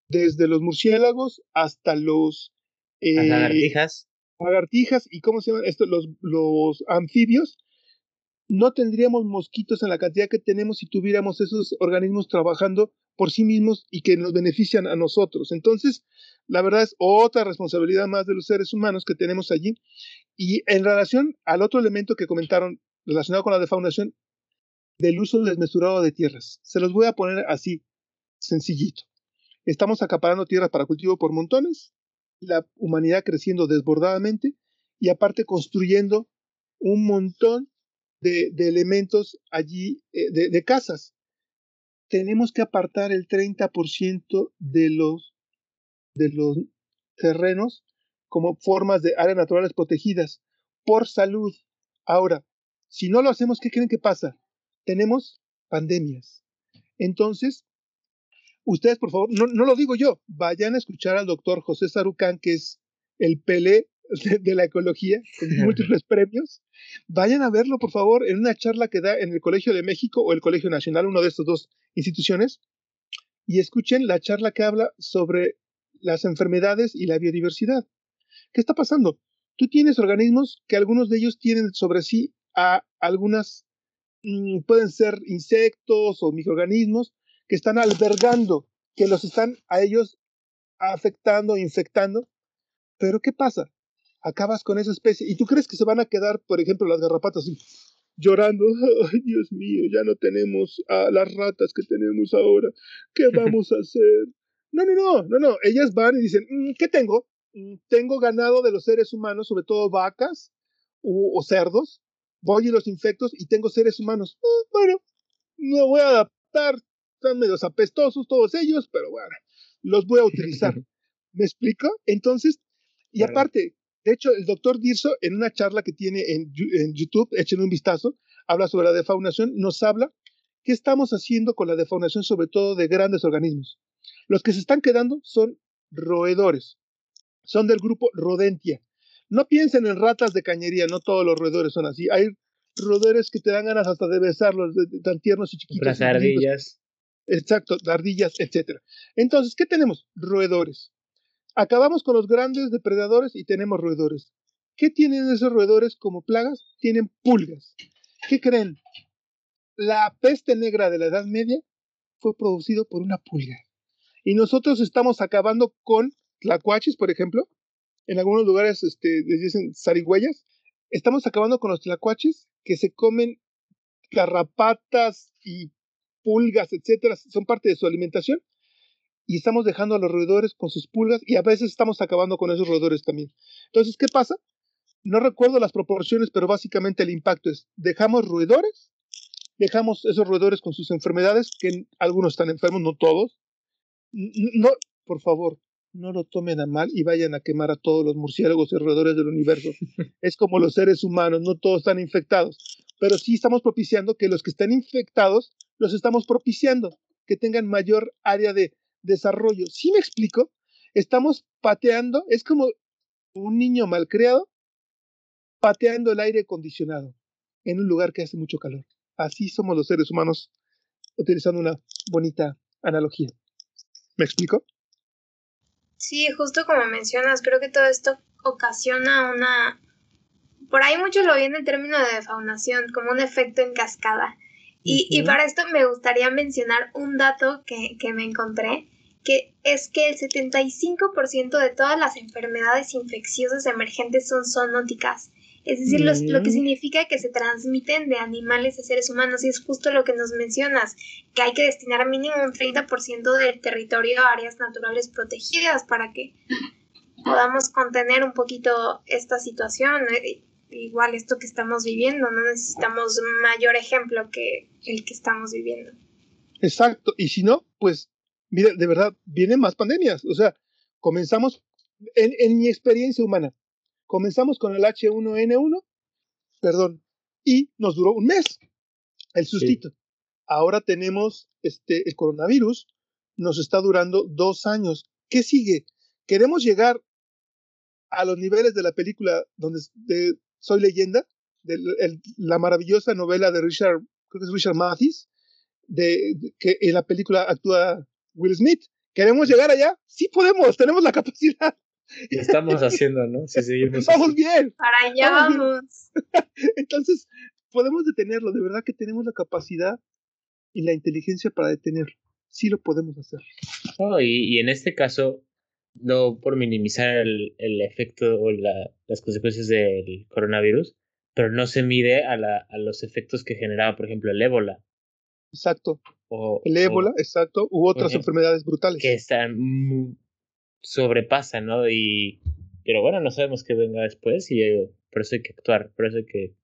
desde los murciélagos hasta los las eh, lagartijas. Lagartijas y cómo se llaman esto, los, los anfibios. No tendríamos mosquitos en la cantidad que tenemos si tuviéramos esos organismos trabajando por sí mismos y que nos benefician a nosotros. Entonces, la verdad es otra responsabilidad más de los seres humanos que tenemos allí. Y en relación al otro elemento que comentaron relacionado con la defaunación, del uso desmesurado de tierras. Se los voy a poner así, sencillito. Estamos acaparando tierras para cultivo por montones, la humanidad creciendo desbordadamente y aparte construyendo un montón de, elementos allí, eh, de, casas. Tenemos que apartar el 30% de los, de los terrenos como formas de áreas naturales protegidas por salud. Ahora, si no lo hacemos, ¿qué creen que pasa? Tenemos pandemias. Entonces, ustedes, por favor, no, no, lo digo yo, vayan a escuchar al doctor José Sarucán, que es el Pelé de, la ecología, con múltiples premios. Vayan a verlo, por favor, en una charla que da en el Colegio de México o el Colegio Nacional, una de estas dos instituciones, y escuchen la charla que habla sobre las enfermedades y la biodiversidad. ¿Qué está pasando? Tú tienes organismos que algunos de ellos tienen sobre sí a algunas, mm, pueden ser insectos o microorganismos, que están albergando, que los están a ellos afectando, infectando. Pero ¿qué pasa? Acabas con esa especie y tú crees que se van a quedar, por ejemplo, las garrapatas llorando, ay Dios mío, ya no tenemos a las ratas que tenemos ahora, ¿qué vamos a hacer? No, no, no, no, no, ellas van y dicen, mm, ¿qué tengo? Mm, tengo ganado de los seres humanos, sobre todo vacas o, cerdos, voy y los infectos y tengo seres humanos. Ah, bueno, me voy a adaptar, están medios apestosos todos ellos, pero bueno, los voy a utilizar. ¿Me explico? Entonces, y aparte, de hecho, el doctor Dirso, en una charla que tiene en, en YouTube, echen un vistazo, habla sobre la defaunación, nos habla qué estamos haciendo con la defaunación, sobre todo de grandes organismos. Los que se están quedando son roedores, son del grupo Rodentia. No piensen en ratas de cañería, no todos los roedores son así. Hay roedores que te dan ganas hasta de besarlos, tan tiernos y chiquitos. Las ardillas. Exacto, ardillas, etc. Entonces, ¿qué tenemos? Roedores. Acabamos con los grandes depredadores y tenemos roedores. ¿Qué tienen esos roedores como plagas? Tienen pulgas. ¿Qué creen? La peste negra de la Edad Media fue producido por una pulga. Y nosotros estamos acabando con tlacuaches, por ejemplo, en algunos lugares este, les dicen zarigüeyas, estamos acabando con los tlacuaches que se comen garrapatas y pulgas, etcétera, son parte de su alimentación. Y estamos dejando a los roedores con sus pulgas y a veces estamos acabando con esos roedores también. Entonces, ¿qué pasa? No recuerdo las proporciones, pero básicamente el impacto es, dejamos roedores, dejamos esos roedores con sus enfermedades, que algunos están enfermos, no todos. No, por favor, no lo tomen a mal y vayan a quemar a todos los murciélagos y roedores del universo. es como los seres humanos, no todos están infectados, pero sí estamos propiciando que los que están infectados los estamos propiciando, que tengan mayor área de desarrollo. ¿Sí me explico? Estamos pateando, es como un niño malcriado pateando el aire acondicionado en un lugar que hace mucho calor. Así somos los seres humanos, utilizando una bonita analogía. ¿Me explico? Sí, justo como mencionas, creo que todo esto ocasiona una... Por ahí muchos lo ven en término de defaunación, como un efecto en cascada. Y, y para esto me gustaría mencionar un dato que, que me encontré, que es que el 75% de todas las enfermedades infecciosas emergentes son zoonóticas. Es decir, lo que significa que se transmiten de animales a seres humanos y es justo lo que nos mencionas, que hay que destinar mínimo un 30% del territorio a áreas naturales protegidas para que podamos contener un poquito esta situación. Igual esto que estamos viviendo, no necesitamos mayor ejemplo que el que estamos viviendo. Exacto, y si no, pues, mire, de verdad, vienen más pandemias. O sea, comenzamos, en, en mi experiencia humana, Comenzamos con el H1N1, perdón, y nos duró un mes el sustito. Ahora tenemos este, el coronavirus, nos está durando dos años. ¿Qué sigue? Queremos llegar a los niveles de la película donde de Soy leyenda, de, la maravillosa novela de Richard, creo que es Richard Mathis, de, que en la película actúa Will Smith. ¿Queremos llegar allá? Sí podemos, tenemos la capacidad. estamos haciendo, ¿no? Si seguimos. Vamos bien. Para allá vamos. Entonces, podemos detenerlo. De verdad que tenemos la capacidad y la inteligencia para detenerlo. Sí lo podemos hacer. y, en este caso, no por minimizar el, el efecto o la, las consecuencias del coronavirus, pero no se mide a, la, a los efectos que generaba, por ejemplo, el ébola. Exacto. O, el ébola, exacto, u otras enfermedades brutales. Que están sobrepasa, ¿no? Y, pero bueno, no sabemos qué venga después y eh, por eso hay que actuar, por eso hay que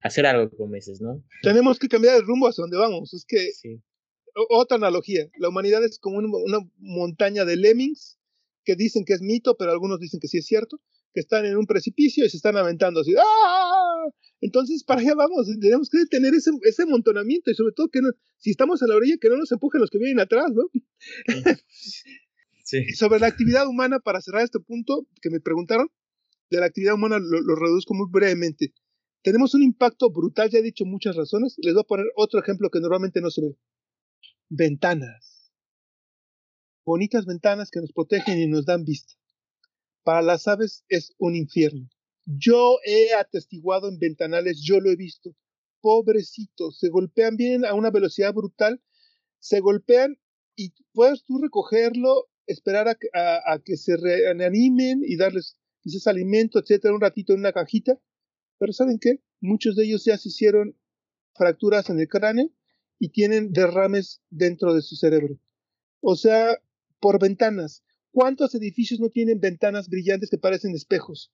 hacer algo, como dices, ¿no? Tenemos que cambiar el rumbo hacia donde vamos. Es que, otra analogía, la humanidad es como una, montaña de lemmings que dicen que es mito, pero algunos dicen que sí es cierto, que están en un precipicio y se están aventando así. ¡Ah! Entonces, para allá vamos, tenemos que tener ese, ese amontonamiento y sobre todo que si estamos a la orilla, que no nos empujen los que vienen atrás, ¿no? Sobre la actividad humana, para cerrar este punto que me preguntaron, de la actividad humana lo, reduzco muy brevemente. Tenemos un impacto brutal, ya he dicho muchas razones. Les voy a poner otro ejemplo que normalmente no se ve. Ventanas. Bonitas ventanas que nos protegen y nos dan vista. Para las aves es un infierno. Yo he atestiguado en ventanales, yo lo he visto. Pobrecitos, se golpean, vienen a una velocidad brutal, se golpean y puedes tú recogerlo esperar a, a, que se reanimen y darles quizás alimento, etcétera, un ratito en una cajita. Pero ¿saben qué? Muchos de ellos ya se hicieron fracturas en el cráneo y tienen derrames dentro de su cerebro. O sea, por ventanas. ¿Cuántos edificios no tienen ventanas brillantes que parecen espejos?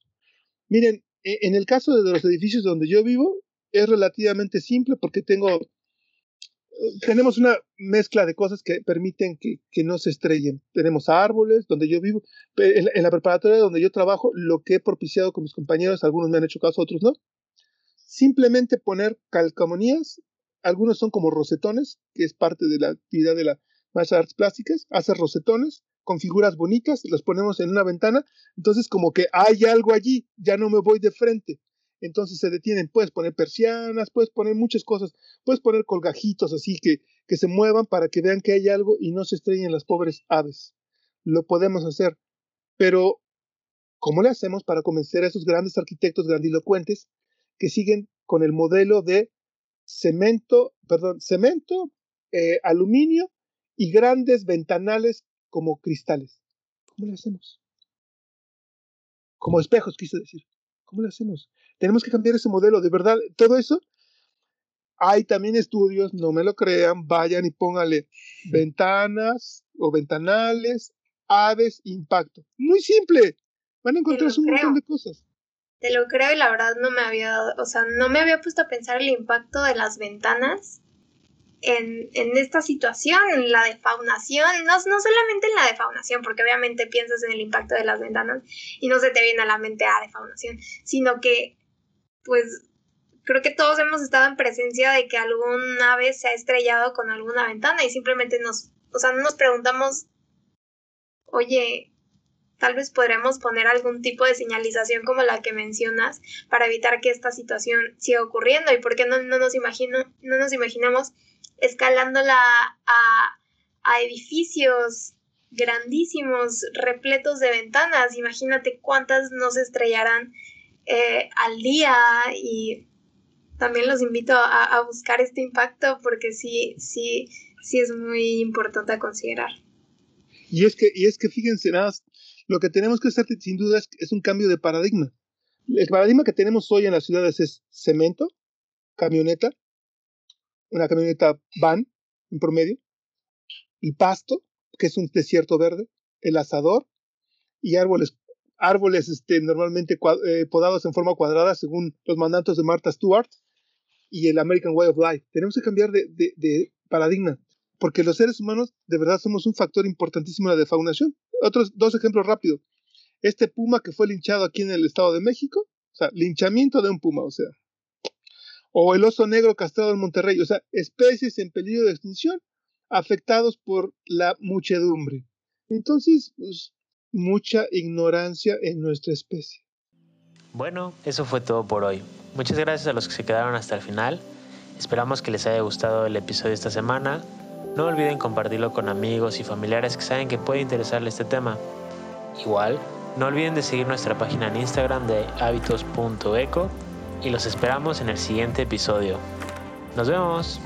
Miren, e, en el caso de los edificios donde yo vivo, es relativamente simple porque tengo tenemos una mezcla de cosas que permiten que, no se estrellen. Tenemos árboles donde yo vivo. En, la preparatoria donde yo trabajo, lo que he propiciado con mis compañeros, algunos me han hecho caso, otros no. Simplemente poner calcamonías. Algunos son como rosetones, que es parte de la actividad de la de artes plásticas. Hacer rosetones con figuras bonitas, las ponemos en una ventana. Entonces, como que hay algo allí, ya no me voy de frente entonces se detienen. Puedes poner persianas, puedes poner muchas cosas, puedes poner colgajitos así que, que se muevan para que vean que hay algo y no se estrellen las pobres aves. Lo podemos hacer, pero ¿cómo le hacemos para convencer a esos grandes arquitectos grandilocuentes que siguen con el modelo de cemento, perdón, cemento, eh, aluminio y grandes ventanales como cristales? ¿Cómo le hacemos? como espejos, quise decir. ¿Cómo lo hacemos? Tenemos que cambiar ese modelo, de verdad, todo eso. Hay también estudios, no me lo crean, vayan y póngale ventanas o ventanales, aves, impacto. Muy simple. Van a encontrar un montón de cosas. Te lo creo y la verdad no me había dado, o sea, no me había puesto a pensar el impacto de las ventanas en, en, esta situación, en la defaunación, no, no solamente en la defaunación, porque obviamente piensas en el impacto de las ventanas y no se te viene a la mente a defaunación, sino que, pues, creo que todos hemos estado en presencia de que alguna vez se ha estrellado con alguna ventana y simplemente nos, o sea, no nos preguntamos, oye, tal vez podremos poner algún tipo de señalización como la que mencionas para evitar que esta situación siga ocurriendo y por qué no, no nos imagino, no nos imaginamos escalándola a, a edificios grandísimos, repletos de ventanas. Imagínate cuántas nos estrellarán eh, al día y también los invito a, a, buscar este impacto porque sí, sí, sí es muy importante a considerar. Y es que, y es que fíjense, nada, lo que tenemos que hacer sin duda es, es un cambio de paradigma. El paradigma que tenemos hoy en las ciudades es cemento, camioneta, una camioneta van en promedio, el pasto, que es un desierto verde, el asador y árboles, árboles este, normalmente eh, podados en forma cuadrada según los mandatos de Martha Stewart y el American Way of Life. Tenemos que cambiar de, de, de paradigma, porque los seres humanos de verdad somos un factor importantísimo en la defaunación. Otros dos ejemplos rápidos. Este puma que fue linchado aquí en el Estado de México, o sea, linchamiento de un puma, o sea, o el oso negro castrado en Monterrey, o sea, especies en peligro de extinción afectados por la muchedumbre. Entonces, pues, mucha ignorancia en nuestra especie. Bueno, eso fue todo por hoy. Muchas gracias a los que se quedaron hasta el final. Esperamos que les haya gustado el episodio esta semana. No olviden compartirlo con amigos y familiares que saben que puede interesarle este tema. Igual, no olviden de seguir nuestra página en Instagram de hábitos.eco y los esperamos en el siguiente episodio. Nos vemos.